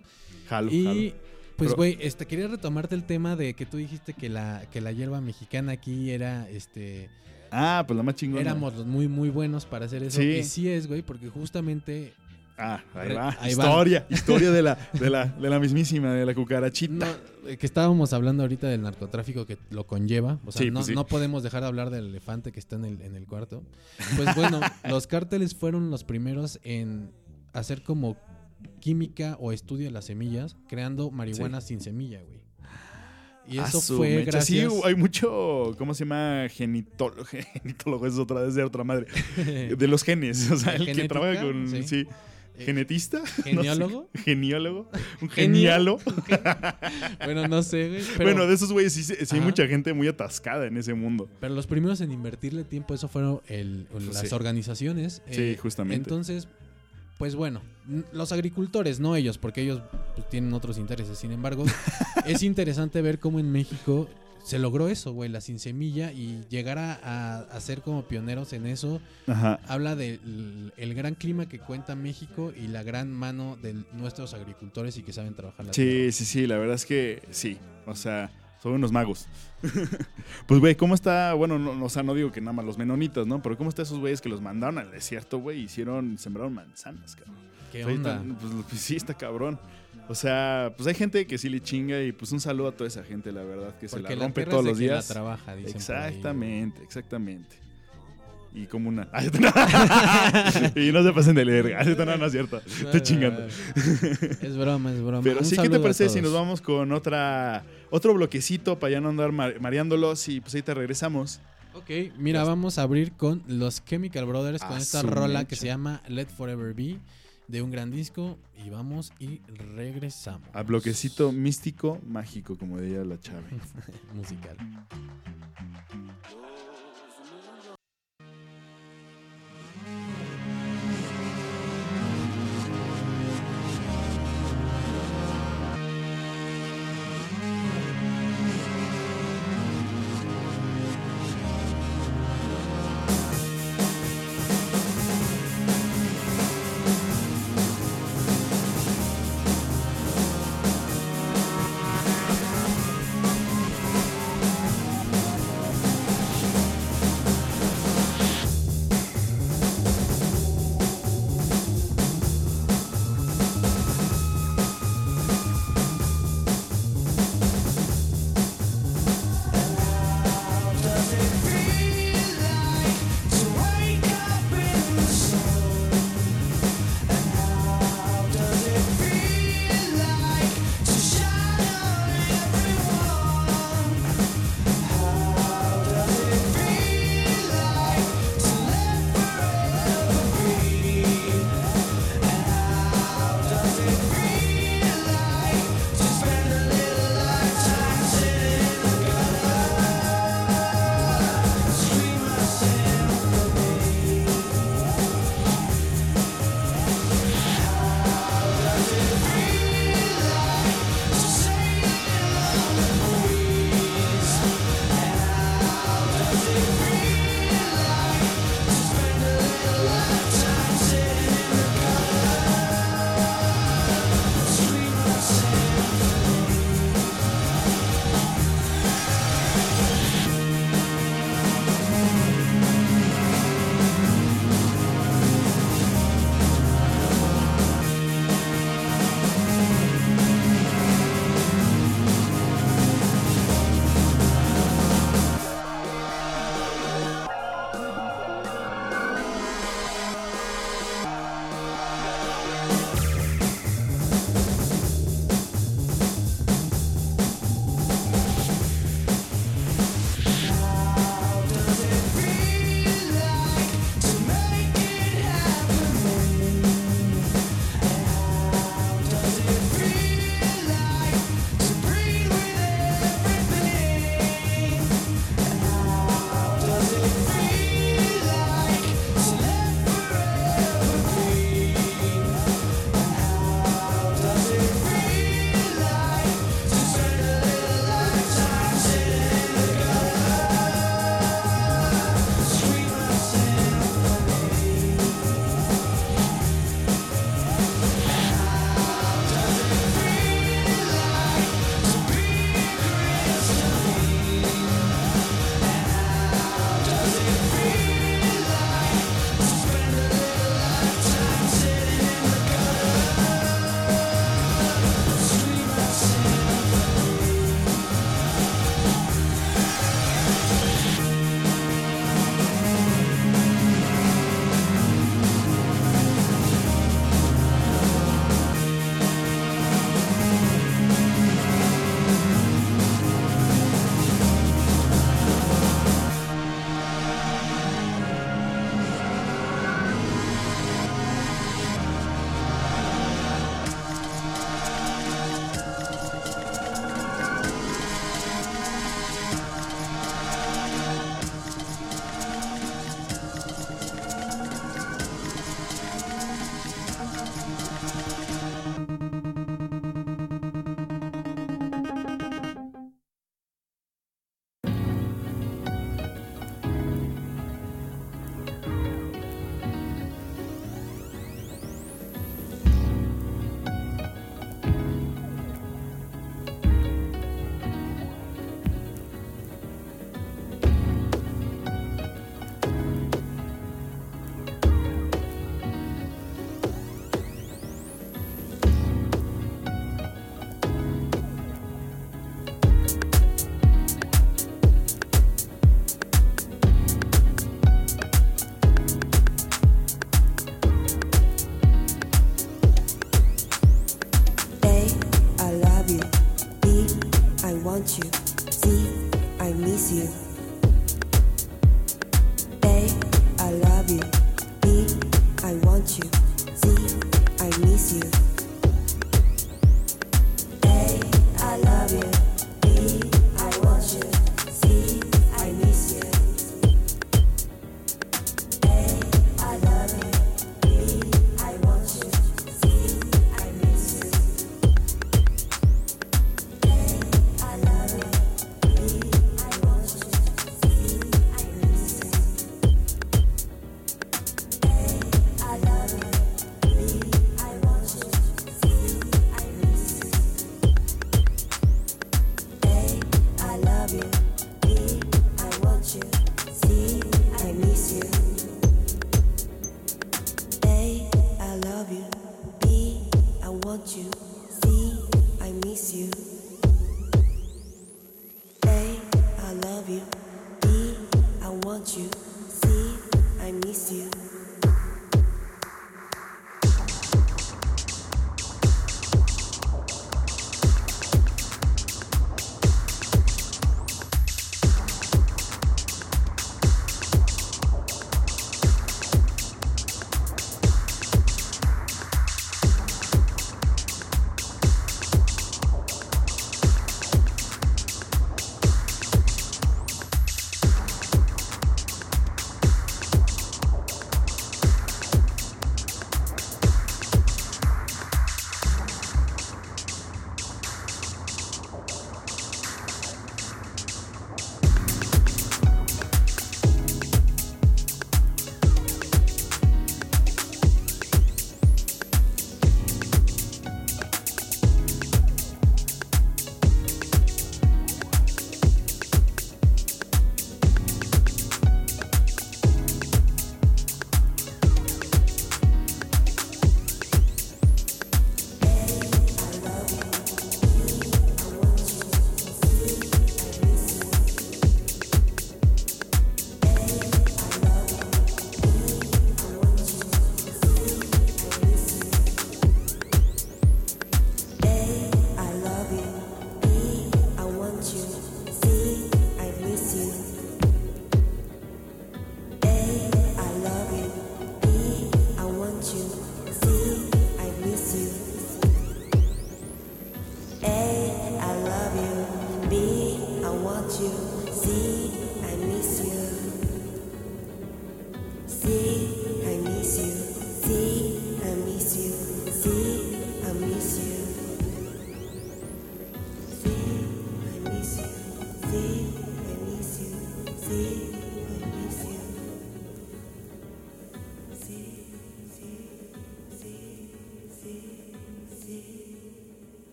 Jalo, Y. pues, güey, este, quería retomarte el tema de que tú dijiste que la, que la hierba mexicana aquí era, este, Ah, pues la más chingona. éramos los muy, muy buenos para hacer eso. Sí. Y sí es, güey, porque justamente, Ah, ahí va. ahí va. historia, historia de la, de, la, de la mismísima, de la cucarachita. no, eh, que estábamos hablando ahorita del narcotráfico que lo conlleva, o sea, Sí, no, pues sí. no podemos dejar de hablar del elefante que está en el, en el cuarto. Pues bueno, los cárteles fueron los primeros en hacer como química o estudio de las semillas, creando marihuana sin semilla, güey. Y eso fue mecha. Sí, gracias... hay mucho, ¿cómo se llama? Genitólogo. Genitólogo es otra, es de otra madre. De los genes. O sea, ¿De el que trabaja con. Sí. Sí. Eh, ¿Genetista? No sé. ¿Geniólogo? Geniólogo. Un genialo. bueno, no sé, güey. Pero, bueno, de esos güeyes sí, sí hay mucha gente muy atascada en ese mundo. pero los primeros en invertirle tiempo, eso fueron el- las Pues sí. organizaciones. Sí, eh, justamente. Entonces, pues bueno, los agricultores, no ellos, porque ellos pues, tienen otros intereses. Sin embargo, es interesante ver cómo en México se logró eso, güey, la sin semilla y llegar a, a- a ser como pioneros en eso. Ajá. Habla del el gran clima que cuenta México y la gran mano de nuestros agricultores y que saben trabajar la Sí, tierra. sí, sí, la verdad es que sí. O sea, son unos magos. pues, güey, ¿cómo está? Bueno, no, o sea, no digo que nada más los menonitas, ¿no? Pero ¿cómo está esos güeyes que los mandaron al desierto, güey? Hicieron, sembraron manzanas, cabrón. ¿Qué Ahí onda? están, pues, pues, sí, está cabrón. O sea, pues hay gente que sí le chinga y pues un saludo a toda esa gente, la verdad, que se Porque la la rompe todos los días. La trabaja, dicen exactamente, exactamente. Y como una. y no se pasen de leer. No, no, no es cierto. Estoy chingando. Es broma, es broma. Pero Un sí, ¿qué te parece si nos vamos con otra otro bloquecito para ya no andar ma- mareándolos y pues ahí te regresamos? Ok, mira, vamos a abrir con los Chemical Brothers con esta su rola mecha. que se llama Let Forever Be de un gran disco y vamos y regresamos. A bloquecito místico, mágico, como diría la chave. musical.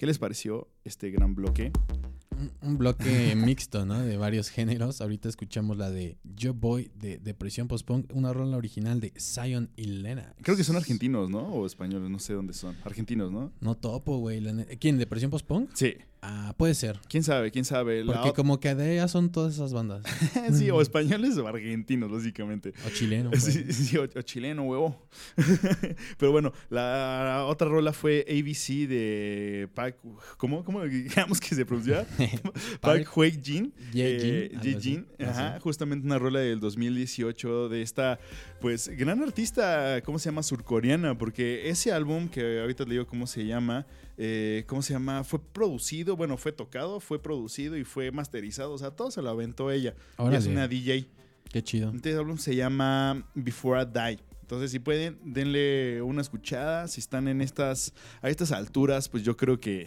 ¿Qué les pareció este gran bloque? Un, un bloque mixto, ¿no? De varios géneros. Ahorita escuchamos la de Yo Boy de Depresión Post-Punk, una rola original de Zion y Lena. Creo que son argentinos, ¿no? O españoles, no sé dónde son. Argentinos, ¿no? No topo, güey. ¿Quién? ¿Depresión Post-Punk? Sí. Ah, puede ser. ¿Quién sabe? ¿Quién sabe? La Porque como que de ellas son todas esas bandas. sí, o españoles o argentinos, básicamente. O chileno. pues. Sí, sí, o, o chileno, huevo. Pero bueno, la otra rola fue ABC de Park. ¿Cómo? ¿Cómo digamos que se pronuncia? Park Hwee Jin. Ye Jin, ajá, justamente una rola del 2018 de esta, pues, gran artista, ¿cómo se llama? Surcoreana, porque ese álbum, que ahorita le digo cómo se llama, eh, ¿cómo se llama? Fue producido, bueno, fue tocado, fue producido y fue masterizado, o sea, todo se lo aventó ella. Ella es una DJ. Qué chido. Este álbum se llama Before I Die. Entonces, si pueden, denle una escuchada. Si están en estas, a estas alturas, pues yo creo que,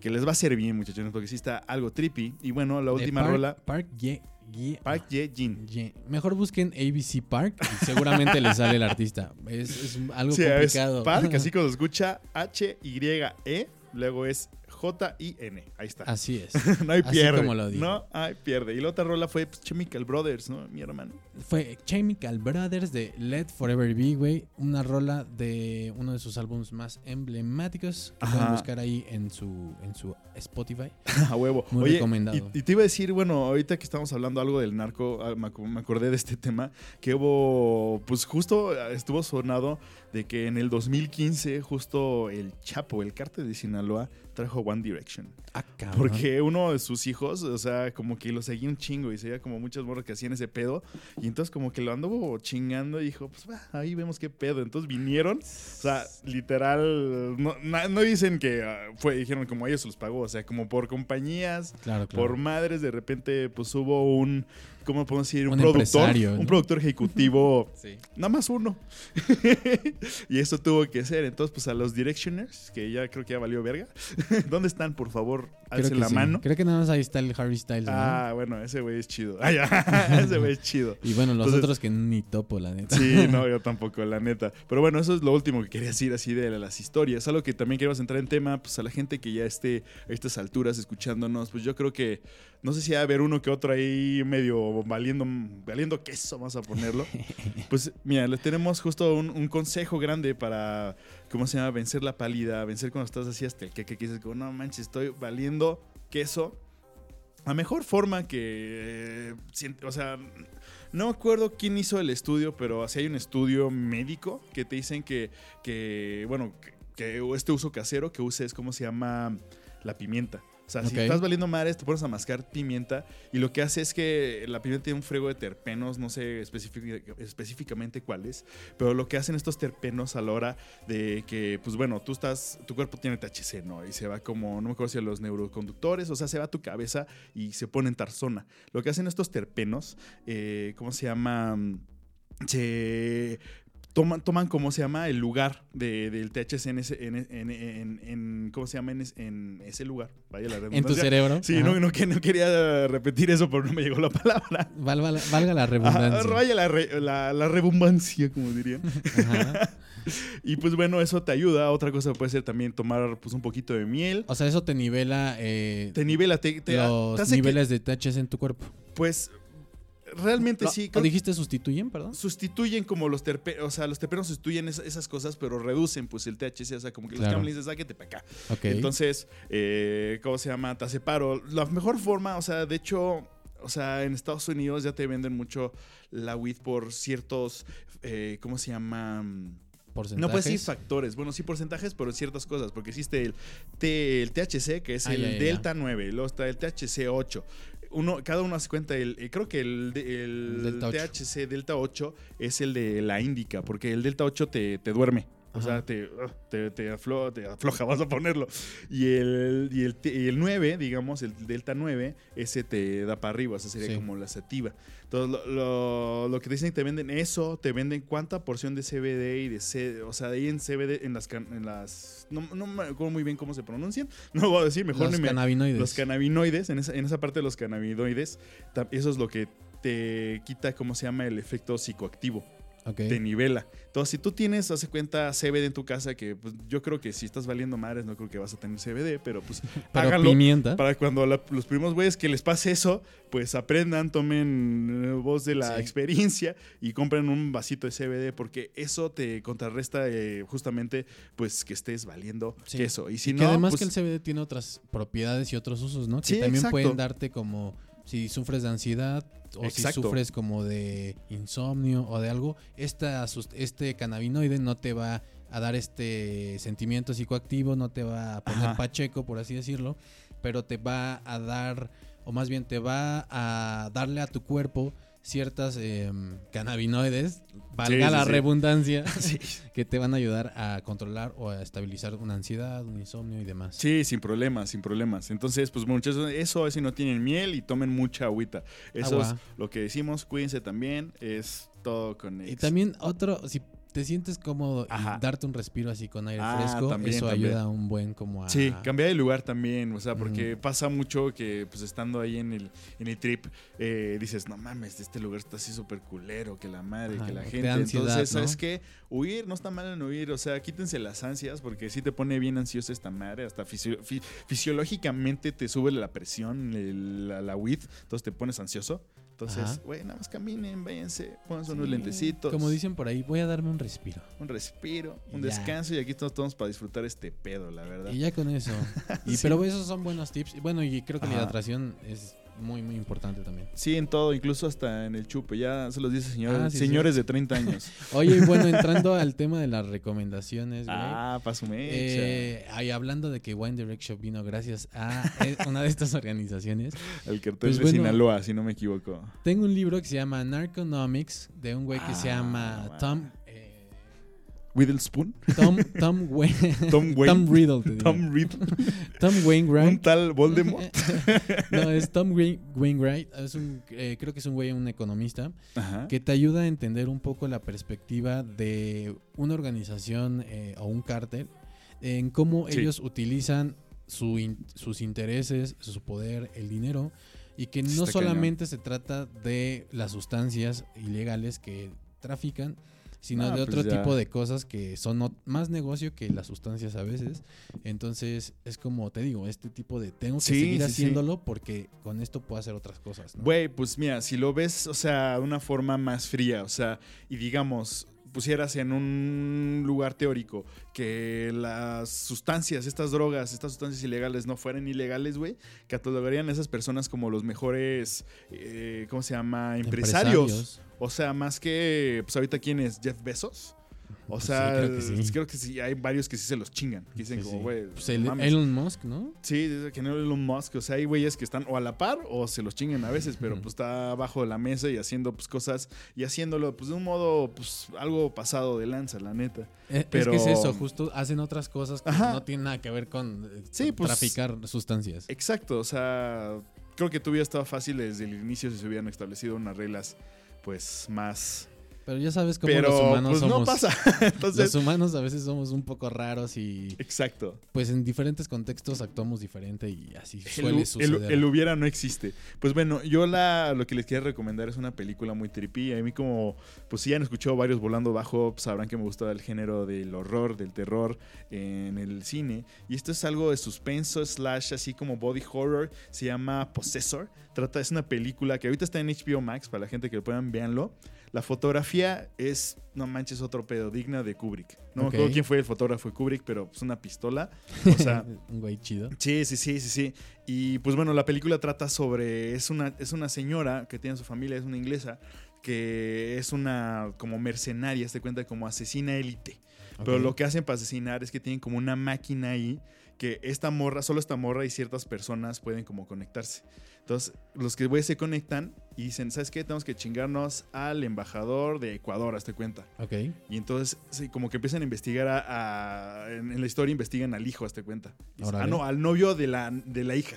que les va a hacer bien, muchachos, porque sí está algo trippy. Y bueno, la última Park- rola, Park Ye. Ye- Park Ye Jin. Ye. Mejor busquen ABC Park y seguramente les sale el artista. Es, es algo Sí, es complicado. Park, así como se escucha H-Y-E, luego es J-I-N. Ahí está. Así es. no hay así pierde. como lo dijo. No hay pierde. Y la otra rola fue pues, Chemical Brothers, ¿no? Mi hermano. Fue Chemical Brothers de Let Forever Be, güey. Una rola de uno de sus álbumes más emblemáticos. Que pueden Ajá. buscar ahí en su, en su Spotify. A huevo. Muy Oye, recomendado. Y, y te iba a decir, bueno, ahorita que estamos hablando algo del narco, ah, me, acordé de este tema, que hubo, pues justo estuvo sonado de que en el 2015, justo el Chapo, el cártel de Sinaloa, trajo One Direction. Ah, cabrón. Porque uno de sus hijos, o sea, como que lo seguía un chingo y seguía como muchas morras que hacían ese pedo. Y entonces como que lo anduvo chingando y dijo, pues va, ahí vemos qué pedo. Entonces vinieron, o sea, literal, no, na- no dicen que ah, fue, dijeron como ellos se los pagó, o sea, como por compañías, Claro, claro. por madres, de repente pues hubo un, ¿cómo podemos decir? Un, Un productor, empresario, un ¿no? productor ejecutivo Sí. Nada más uno. y eso tuvo que ser. Entonces, pues a los Directioners, que ya creo que ya valió verga. ¿Dónde están, por favor, alcen la sí. mano. Creo que nada más ahí está el Harry Styles, ¿no? Ah, bueno, ese güey es chido. Ah, ya, ese güey es chido. Y bueno, los Entonces- otros que ni topo, la neta. Sí, no, yo tampoco, la neta. Pero bueno, eso es lo último que quería decir así de las historias. Algo que también queremos entrar en tema, pues a la gente que ya esté a estas alturas escuchándonos, pues yo creo que, no sé si va a haber uno que otro ahí medio valiendo, valiendo queso, vamos a ponerlo. Pues mira, le tenemos justo un, un consejo grande para, ¿cómo se llama? Vencer la pálida, vencer cuando estás así hasta el que, que dices, como, no manches, estoy valiendo queso. La mejor forma que, eh, o sea, no me acuerdo quién hizo el estudio, pero así hay un estudio médico que te dicen que, que bueno, que, que este uso casero que uses, ¿cómo se llama? La pimienta. O sea, si estás valiendo madres, te pones a mascar pimienta y lo que hace es que la pimienta tiene un frego de terpenos, no sé específic- específicamente cuáles, pero lo que hacen estos terpenos a la hora de que, pues bueno, tú estás, tu cuerpo tiene THC, ¿no? Y se va como, no me acuerdo si a los neuroconductores, o sea, se va a tu cabeza y se pone en tarzona. Lo que hacen estos terpenos, eh, ¿cómo se llama? Se toman, toman ¿cómo se llama? El lugar de- del THC en ese, en, en- en- ¿cómo se llama? En, es- en ese lugar. Vaya la En tu cerebro. Sí, no, no, que no quería repetir eso, pero no me llegó la palabra. Valga, la- valga la Ajá, redundancia. vaya la, re- la, la rebumbancia, como dirían. Ajá. Y pues bueno, eso te ayuda. Otra cosa puede ser también tomar pues un poquito de miel. O sea, eso te nivela eh, Te nivela, te, te- los te hace que- niveles de THC en tu cuerpo. pues realmente sí. ¿O dijiste sustituyen, perdón? sustituyen como los terpenos, o sea, los terpenos sustituyen esa- esas cosas, pero reducen pues el THC, o sea, como que los Claro. dices, sáquete para acá. Ok. Entonces, eh, ¿cómo se llama? Te hace paro. La mejor forma, o sea, de hecho, o sea, en Estados Unidos ya te venden mucho la weed por ciertos, eh, ¿cómo se llama? Porcentajes. No puedes decir factores, bueno, sí porcentajes, pero ciertas cosas, porque existe el, T- el THC, que es Ah, el ya, ya, ya. Delta 9, luego está el THC 8. Uno, cada uno hace cuenta, el, eh, creo que el, el El Delta 8. THC Delta 8 es el de la índica, porque el Delta 8 te, te duerme. O Ajá. sea, te, ugh, te, te aflo- te afloja, vas a ponerlo. Y el, y, el, y el 9, digamos, el Delta 9, ese te da para arriba, o sea, sería Sí. como la sativa. Entonces, lo, lo- lo que te dicen que te venden eso, te venden cuánta porción de CBD y de C, o sea, de ahí en CBD, en las, en las no, no me acuerdo muy bien cómo se pronuncian, no lo voy a decir, mejor Los ni me, cannabinoides. los cannabinoides, en esa, en esa parte de los cannabinoides, eso es lo que te quita, ¿cómo se llama? El efecto psicoactivo Te nivela. Entonces, si tú tienes, hace cuenta, CBD en tu casa, que pues, yo creo que si estás valiendo madres, no creo que vas a tener CBD, pero pues Pero pimienta. para cuando la- los primos güeyes que les pase eso, pues aprendan, tomen voz de la Sí. experiencia y compren un vasito de CBD, porque eso te contrarresta eh, justamente, pues, que estés valiendo Sí. queso. Y si Y no, que además pues, que el CBD tiene otras propiedades y otros usos, ¿no? Que Sí, también exacto. pueden darte como si sufres de ansiedad o Exacto. si sufres como de insomnio o de algo, esta, este cannabinoide no te va a dar este sentimiento psicoactivo, no te va a poner Ajá. pacheco, por así decirlo, pero te va a dar, o más bien te va a darle a tu cuerpo ciertas em, cannabinoides, valga sí, la sí. redundancia, sí. que te van a ayudar a controlar o a estabilizar una ansiedad, un insomnio y demás. Sí, sin problemas, sin problemas. Entonces, pues muchachos, eso es si no tienen miel y tomen mucha agüita. Eso Agua. es lo que decimos, cuídense también, es todo con Y ex. también otro, si te sientes cómodo Ajá. y darte un respiro así con aire Ah, fresco, también, eso también. ayuda un buen como a... Sí, cambiar de lugar también, o sea, porque pasa mucho que pues estando ahí en el, en el trip, eh, dices, no mames, este lugar está así súper culero, que la madre, Ajá, que la te gente. ansiedad, Entonces, ¿no? ¿sabes qué? Huir, no está mal en huir, o sea, quítense las ansias, porque sí te pone bien ansiosa esta madre, hasta fisio- fi- fisiológicamente te sube la presión, el- la, la weed, entonces te pones ansioso. Entonces, güey, nada más caminen, váyanse, pónganse unos Sí, lentecitos. Como dicen por ahí, voy a darme un respiro. Un respiro, un Ya. descanso y aquí estamos todos para disfrutar este pedo, la verdad. Y ya con eso. Y, Sí. Pero esos son buenos tips. Y bueno, y creo que la hidratación es muy, muy importante también. Sí, en todo, incluso hasta en el chupe. Ya se los dice señores, Ah, sí, señores de 30 años. Oye, y bueno, entrando al tema de las recomendaciones, güey. ah, pa' su mecha. Eh, ahí hablando de que Wine Direct Shop vino gracias a eh, una de estas organizaciones. el cartel pues de bueno. Sinaloa, si no me equivoco. Tengo un libro que se llama Narconomics de un güey que se Ah, llama bueno. Tom Witherspoon. Tom Tom Wayne Tom Wayne. Tom Riddle te digo. Tom Reed. Tom Un Wainwright tal Voldemort. no es Tom Wain- Wainwright es un eh, creo que es un güey un economista Ajá. que te ayuda a entender un poco la perspectiva de una organización eh, o un cártel en cómo Sí. ellos utilizan su in- sus intereses, su poder, el dinero, y que no Está solamente se trata de las sustancias ilegales que trafican, sino No, de pues otro tipo de cosas que son más negocio que las sustancias a veces. Entonces, es como te digo, este tipo de tengo que Sí, seguir sí, sí. haciéndolo porque con esto puedo hacer otras cosas. ¿no? Güey, pues mira, si lo ves, o sea, de una forma más fría, o sea, y digamos, pusieras en un lugar teórico que las sustancias, estas drogas, estas sustancias ilegales no fueran ilegales, güey, catalogarían a esas personas como los mejores, eh, ¿cómo se llama? Empresarios. O sea, más que, pues ahorita, ¿quién es? Jeff Bezos. O Pues sea, sí, creo que sí. creo que sí, hay varios que sí se los chingan. que dicen Sí, como, sí. güey, Pues el- mames. Elon Musk, ¿no? Sí, desde que no Elon Musk, o sea, hay güeyes que están o a la par o se los chingan a veces, pero pues está abajo de la mesa y haciendo pues cosas y haciéndolo pues de un modo pues algo pasado de lanza, la neta. Eh, Pero- Es que es eso, justo hacen otras cosas que Ajá. no tienen nada que ver con, eh, con pues- traficar sustancias. Exacto, o sea, creo que tu hubiera estado fácil desde el inicio si se hubieran establecido unas reglas pues más... Pero ya sabes cómo Pero los humanos pues somos. no pasa. Entonces, Los humanos a veces somos un poco raros y exacto. pues en diferentes contextos actuamos diferente y así El, suele el- suceder. el hubiera no existe. Pues bueno, yo la, lo que les quiero recomendar es una película muy trippy. A mí como, pues si han escuchado varios volando bajo, sabrán que me gusta el género del horror, del terror en el cine. Y esto es algo de suspenso, slash, así como body horror. Se llama Possessor. Trata, es una película que ahorita está en HBO Max, para la gente que lo puedan, véanlo. La fotografía es, no manches, otro pedo, digna de Kubrick. No me acuerdo quién fue el fotógrafo de Kubrick, pero es una pistola. O sea, un güey chido. Sí, sí, sí, sí, sí. Y pues bueno, la película trata sobre. Es una, es una señora que tiene su familia, es una inglesa, que es una como mercenaria, se cuenta como asesina élite. Pero lo que hacen para asesinar es que tienen como una máquina ahí que esta morra, solo esta morra y ciertas personas pueden como conectarse. Entonces, los que güeyes se conectan y dicen, ¿sabes qué? Tenemos que chingarnos al embajador de Ecuador, hazte cuenta. Ok. Y entonces, sí, como que empiezan a investigar a, a- en, en la historia investigan al hijo, hazte cuenta. Dicen, ah, no, al novio de la, de la hija.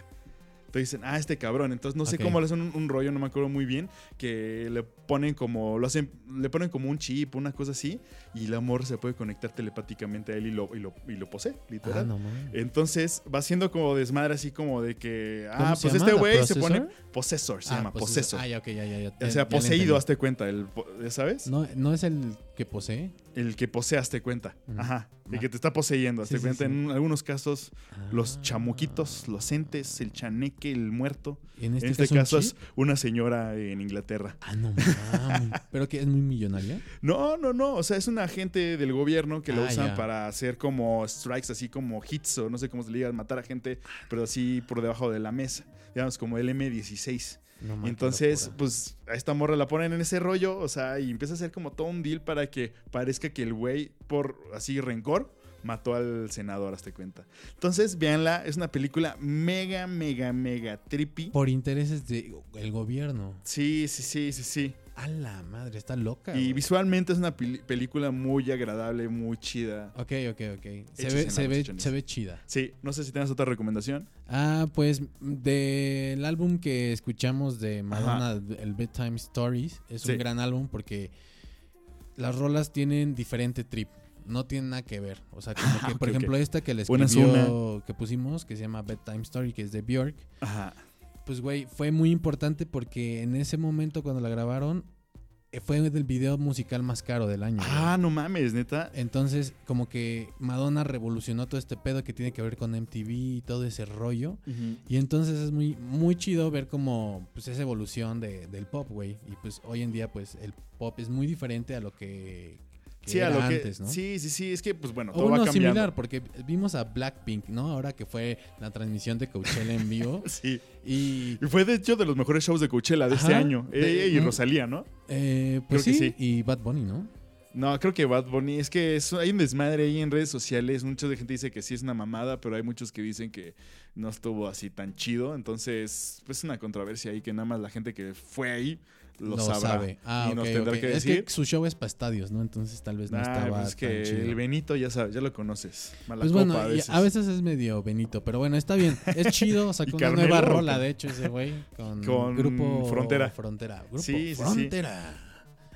Entonces dicen, ah, este cabrón. Entonces no sé cómo le hacen un, un rollo, no me acuerdo muy bien, que le ponen como, lo hacen, le ponen como un chip, una cosa así, y la morra se puede conectar telepáticamente a él y lo, y lo, y lo posee, literal. Ah, no. Entonces va siendo como desmadre así como de que, ¿Cómo ah, pues este ¿La güey se pone possessor, se Ah, llama possessor. Ah, ya, ok, ya, ya. ya, o sea, ya poseído, hazte cuenta, el, po- ¿ya sabes? No, no es el que posee. El que posee, hazte cuenta. Ajá. El Ah. que te está poseyendo, Sí, sí, cuenta. sí. En algunos casos, los Ah. chamuquitos, los entes, el chaneque, el muerto. En este, En este caso, es una señora en Inglaterra. Ah, no mames. Pero que es muy millonaria. No, no, no. O sea, es un agente del gobierno que lo Ah, usan ya. para hacer como strikes, así como hits o no sé cómo se le diga, matar a gente, pero así por debajo de la mesa. Digamos, como el M16. No Y entonces, pues a esta morra la ponen en ese rollo, o sea, y empieza a hacer como todo un deal para que parezca que el güey, por así rencor, mató al senador, hazte cuenta. Entonces, véanla, es una película mega, mega, mega trippy. Por intereses del gobierno. Sí, sí, sí, sí, sí. A la madre, está loca. Y güey. visualmente es una película muy agradable, muy chida. Ok, ok, ok. Se ve, se, ve, se ve chida. Sí, no sé si tienes otra recomendación. Ah, pues del álbum que escuchamos de Madonna, el Bedtime Stories, es Sí. un gran álbum porque las rolas tienen diferente trip. No tienen nada que ver. O sea, como Ah, que, por ejemplo, esta que le Una es escribió, que pusimos, que se llama Bedtime Story, que es de Björk. Ajá. Pues, güey, fue muy importante porque en ese momento cuando la grabaron, eh, fue el video musical más caro del año. güey. Ah, no mames, neta. Entonces, como que Madonna revolucionó todo este pedo que tiene que ver con MTV y todo ese rollo. Y entonces es muy, muy chido ver como pues esa evolución de- del pop, güey. Y pues hoy en día, pues el pop es muy diferente a lo que, que Sí, era lo que. Sí, sí, sí. Es que, pues bueno, O todo va uno cambiando. similar, porque vimos a Blackpink, ¿no? Ahora que fue la transmisión de Coachella en vivo. Sí. y Y fue de hecho de los mejores shows de Coachella de este Ajá. año. De- Ella y. Rosalía, ¿no? eh, pues Creo que sí, sí. y Bad Bunny, ¿no? No, creo que Bad Bunny. Es que es- hay un desmadre ahí en redes sociales. Mucha gente dice que sí es una mamada, pero hay muchos que dicen que no estuvo así tan chido. Entonces, pues es una controversia ahí que nada más la gente que fue ahí lo, sabrá. sabe. Ah, y nos ok, tendrá que Es decir. que su show es para estadios, ¿no? Entonces tal vez no estaba pues es que tan chido. el Benito ya sabes, ya lo conoces. Mala Pues copa bueno, a y veces. a veces es medio Benito, pero bueno, está bien. Es chido, sacó ¿Y una Carmelo nueva rola, de hecho, ese güey, con, Con Grupo Frontera. Frontera. Grupo Sí, sí, sí. Frontera.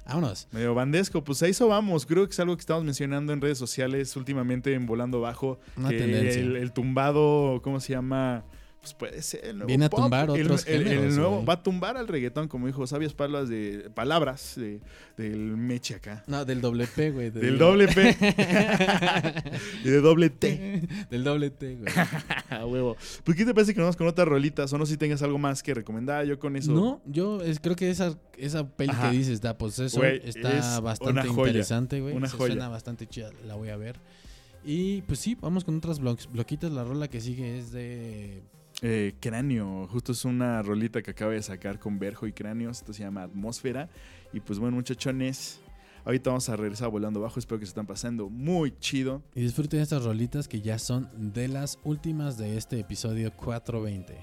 Vámonos. Medio bandesco, pues a eso vamos. Creo que es algo que estamos mencionando en redes sociales últimamente en Volando Bajo. Una que tendencia. El, el tumbado, ¿cómo se llama? Pues puede ser el nuevo Viene a tumbar El- otros el, el géneros, nuevo güey. va a tumbar al reggaetón, como dijo sabias palabras de palabras de, del Meche acá. No, del doble P, güey. Del doble P. y de doble T. del doble T, güey. A huevo. Pues, ¿qué te parece que nos vamos con otras rolitas? O no sé si tengas algo más que recomendar. Yo con eso. No, yo es- creo que esa, esa peli Ajá. que dices, da Possessor, Güey, está es bastante joya, interesante, güey. una Se joya. Suena bastante chida, la voy a ver. Y pues sí, vamos con otras bloquitas. La rola que sigue es de. Eh, Cráneo, justo es una rolita que acaba de sacar con Berjo y Cráneos, esto se llama Atmósfera. Y pues bueno, muchachones, ahorita vamos a regresar volando bajo, espero que se están pasando muy chido. Y disfruten estas rolitas que ya son de las últimas de este episodio 420.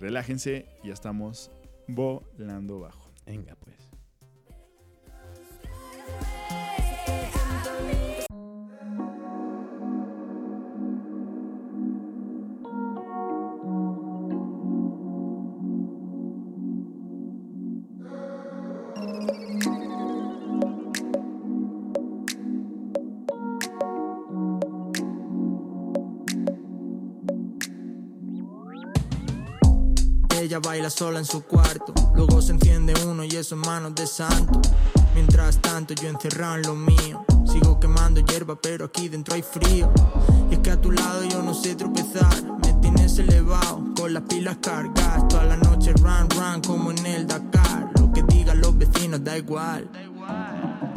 Relájense, ya estamos volando bajo. Venga, pues. Ella baila sola en su cuarto, luego se enciende uno y eso en manos de santo. Mientras tanto yo encerrado en lo mío, sigo quemando hierba pero aquí dentro hay frío. Y es que a tu lado yo no sé tropezar, me tienes elevado con las pilas cargadas. Toda la noche run run como en el Dakar, lo que digan los vecinos da igual.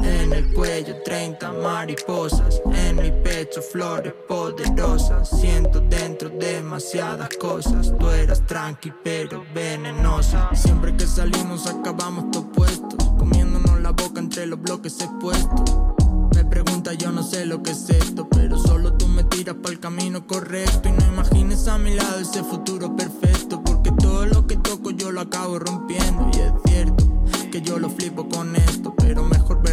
En el cuello 30 mariposas, en mi pecho flores poderosas. Siento dentro demasiadas cosas. Tú eras tranqui pero venenosa. Siempre que salimos acabamos todos puestos, comiéndonos la boca entre los bloques expuestos. Me pregunta, yo no sé lo que es esto, pero solo tú me tiras para el camino correcto. Y no imagines a mi lado ese futuro perfecto, porque todo lo que toco yo lo acabo rompiendo. Y es cierto que yo lo flipo con esto, pero mejor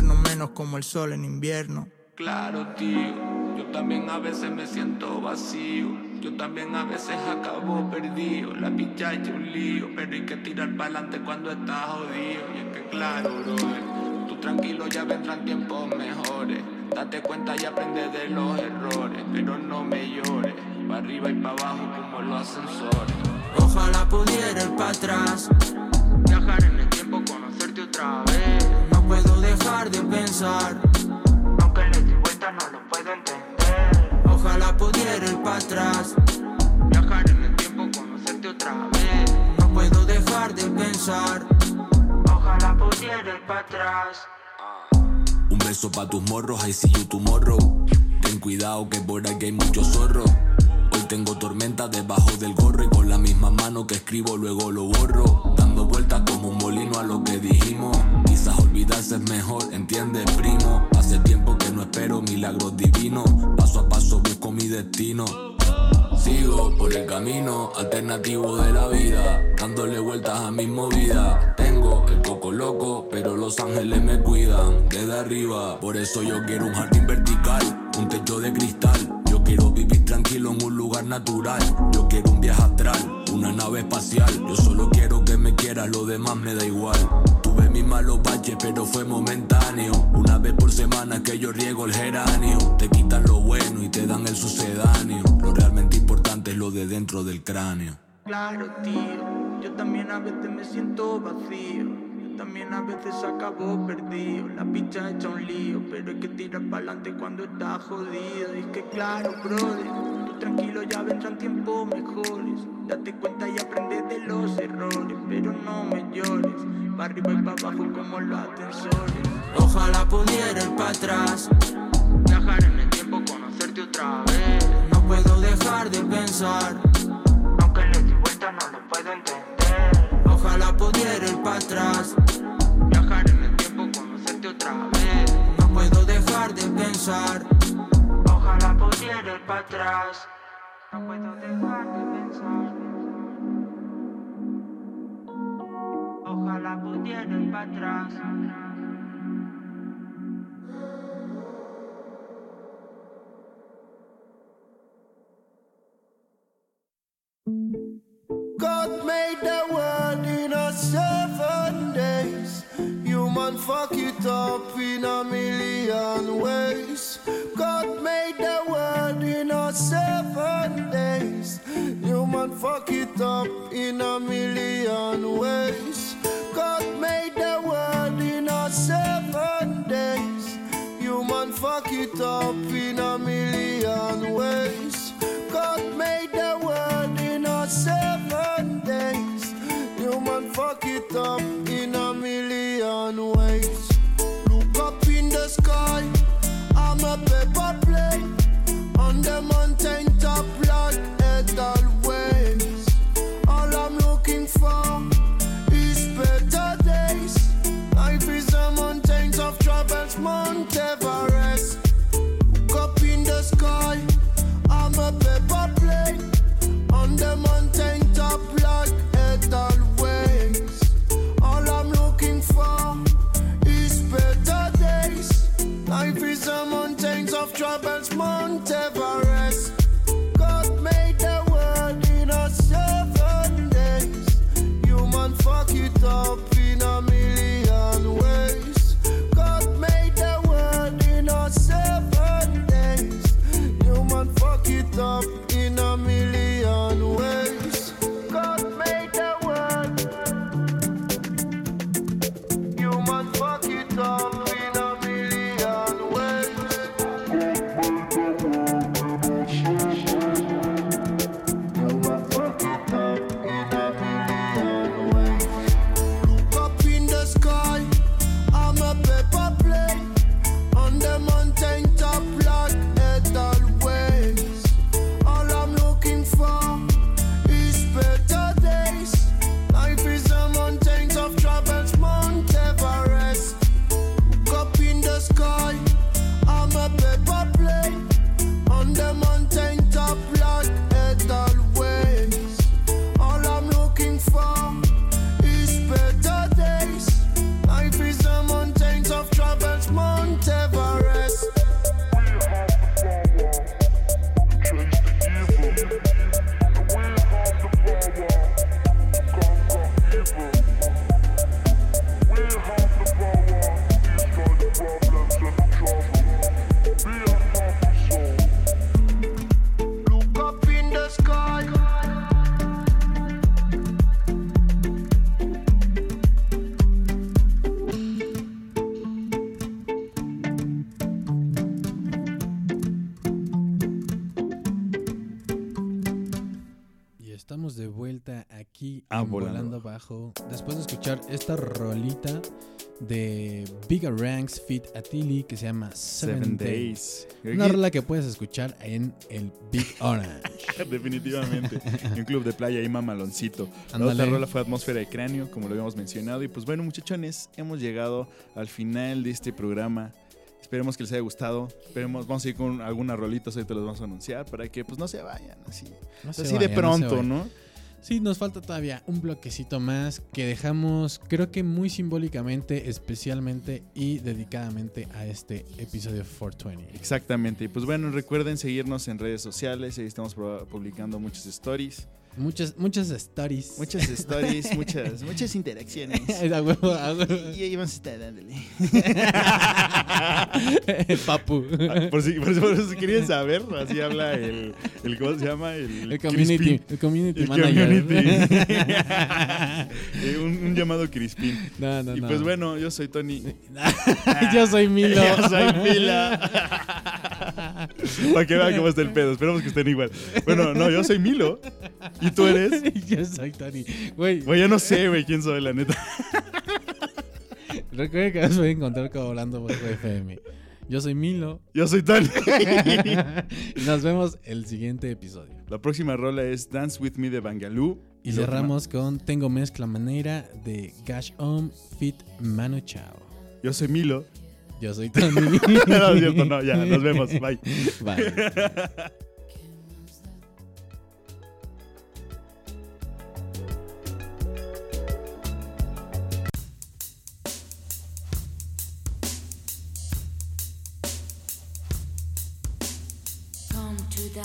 como el sol en invierno. Claro, tío, yo también a veces me siento vacío. Yo también a veces acabo perdido. La picha es un lío, pero hay que tirar para adelante cuando estás jodido. Y es que, claro, brother, tú tranquilo, ya vendrán tiempos mejores. Date cuenta y aprende de los errores, pero no me llores. Pa' arriba y pa' abajo como los ascensores. Ojalá pudiera ir para atrás, viajar en el tiempo, conocerte otra vez. Dejar de pensar, aunque le di vuelta no lo puedo entender. Ojalá pudiera ir para atrás, viajar en el tiempo, conocerte otra vez. No puedo dejar de pensar, ojalá pudiera ir para atrás. Un beso pa' tus morros, I see you tomorrow. Ten cuidado que por aquí hay mucho zorro. Hoy tengo tormenta debajo del gorro y con la misma mano que escribo luego lo borro. Dando vueltas como un molino a lo que dijimos. Quizás olvidarse es mejor, entiendes, primo. Hace tiempo que no espero milagros divinos. Paso a paso busco mi destino. Sigo por el camino alternativo de la vida, dándole vueltas a mis movidas. Tengo el coco loco, pero los ángeles me cuidan desde arriba. Por eso yo quiero un jardín vertical, un techo de cristal. Yo quiero vivir tranquilo en un lugar natural. Yo quiero un viaje astral, una nave espacial. Yo solo quiero que me quieras, lo demás me da igual. Tuve mis malos baches, pero fue momentáneo. Una vez por semana que yo riego el geranio. Te quitan lo bueno y te dan el sucedáneo. Lo realmente importante es lo de dentro del cráneo. Claro, tío, yo también a veces me siento vacío. También a veces acabo perdido. La picha hecha un lío, pero hay que tirar para adelante cuando está jodido. Y es que, claro, brother, tranquilo, ya vendrán tiempos mejores. Date cuenta y aprende de los errores, pero no me llores. Pa' arriba y pa' abajo como los ascensores. Ojalá pudiera ir para atrás, viajar en el tiempo, conocerte otra vez. No puedo dejar de pensar. Aunque le di vuelta no lo puedo entender. Ojalá pudiera ir para atrás. Viajar en el tiempo, conocerte otra vez. No puedo dejar de pensar. Ojalá pudiera ir para atrás. No puedo dejar de pensar. Ojalá pudiera ir para atrás. God made the world in a Human fuck it up in a million ways. God made the world in a seven days. Human fuck it up in a million ways. God made the world in a seven days. Human fuck it up in a million ways. Aquí Ah, en volando. Volando Bajo. Después de escuchar esta rolita de Bigger Ranks Fit Atili que se llama Seven, Seven Days. Days. Una rola que puedes escuchar en el Big Orange. Definitivamente. Y un club de playa ahí mamaloncito. La otra rola fue Atmósfera de Cráneo, como lo habíamos mencionado. Y pues bueno, muchachones, hemos llegado al final de este programa. Esperemos que les haya gustado. Esperemos, vamos a ir con algunas rolitas, ahorita los vamos a anunciar para que pues no se vayan así. No se así de vayan, pronto. ¿no? Sí, nos falta todavía un bloquecito más que dejamos, creo que muy simbólicamente, especialmente y dedicadamente a este episodio 420. Exactamente. Y pues bueno, recuerden seguirnos en redes sociales. Ahí estamos publicando muchas stories. Muchas, muchas stories. Muchas stories, muchas, muchas interacciones. A huevo, a huevo. Y ahí vamos a estar dándole. Papu. Ah, Por si, por si, por si querían saber, así habla el, el ¿cómo se llama? El, El community- el community El manager. community. Eh, un, un llamado. No, no, y no. pues bueno, yo soy Tony. Yo soy Milo. Yo soy Mila. Para que vean cómo está el pedo. Esperamos que estén igual. Bueno, no, yo soy Milo. ¿Y tú eres? Yo soy Tony. Güey, Güey, yo no sé, güey, quién soy, la neta. recuerden que nos pueden encontrar Volando Bajo FM. Yo soy Milo. Yo soy Tony. y nos vemos el siguiente episodio. La próxima rola es Dance With Me de Bangaloo. Y cerramos con Tengo Mezcla Manera de Gash Om Fit Mano Chao. Yo soy Milo. Yo soy Tony. no, es cierto, no, ya, nos vemos. Bye. Bye.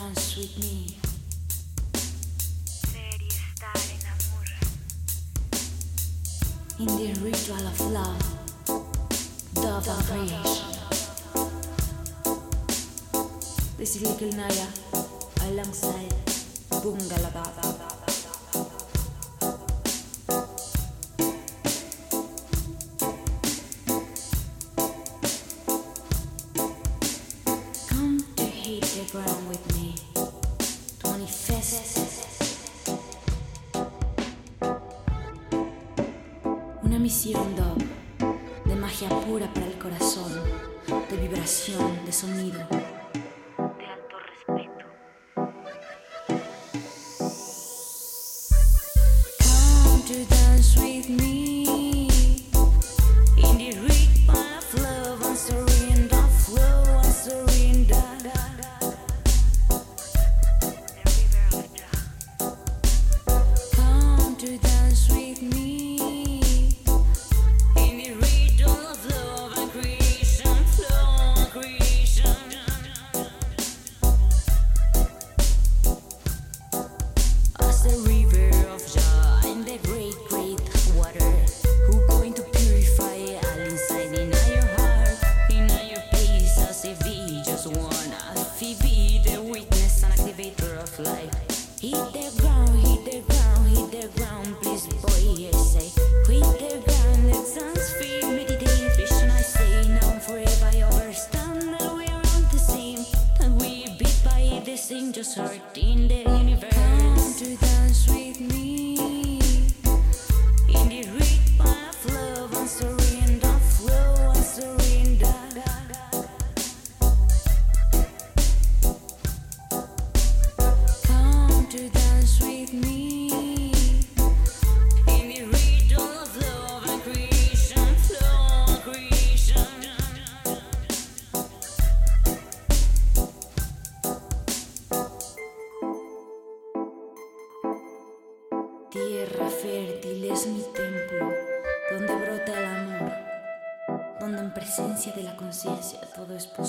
dance with me. In the ritual of love, dove of creation. This is Little Naya alongside Bungalababa. magia pura para el corazón, de vibración, de sonido.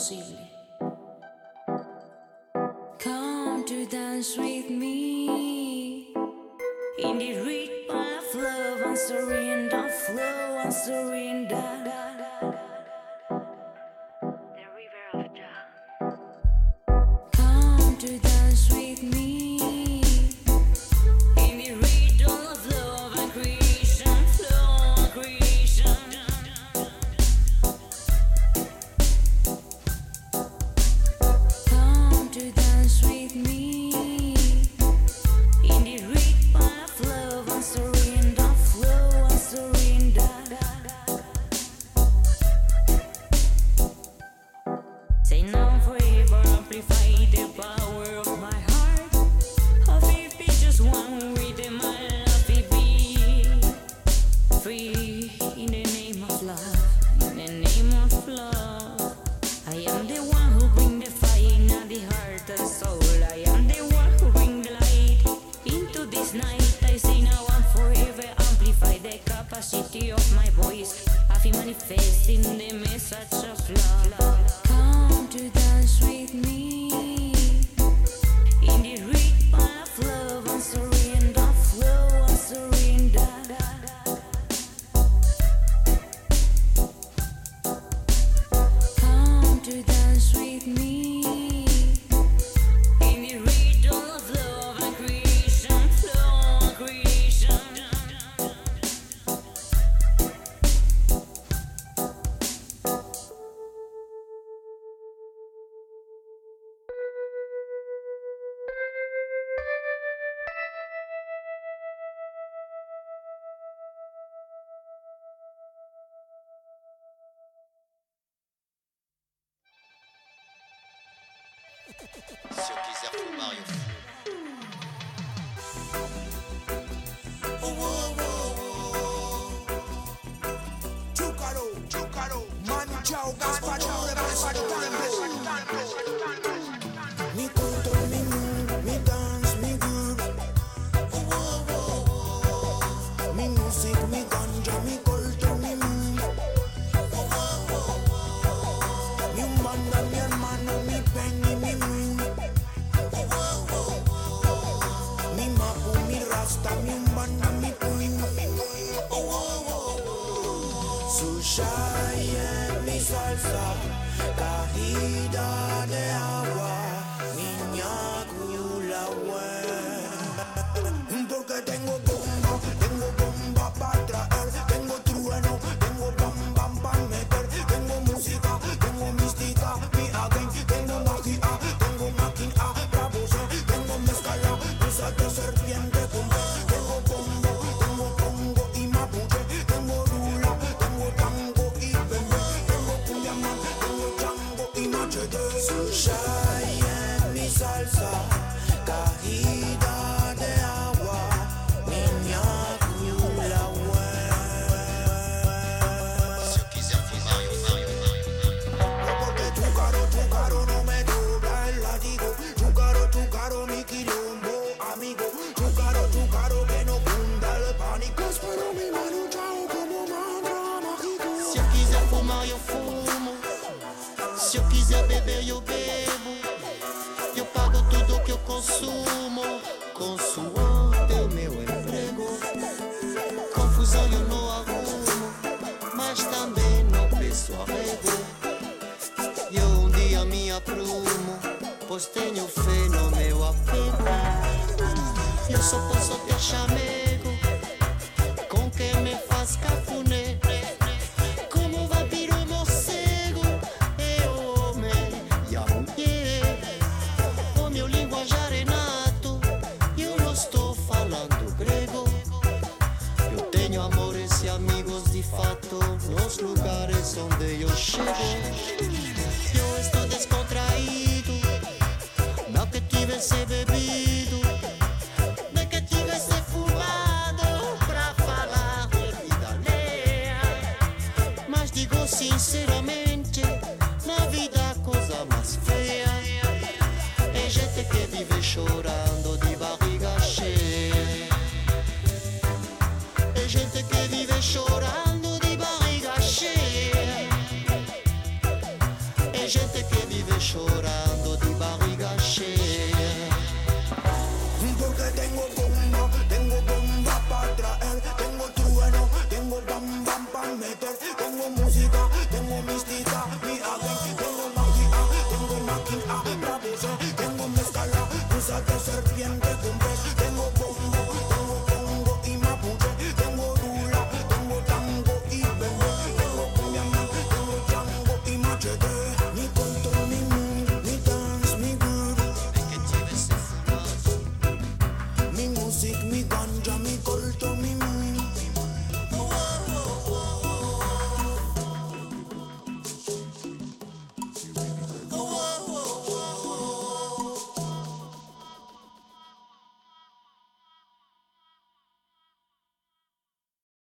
posible. sacrifice the power.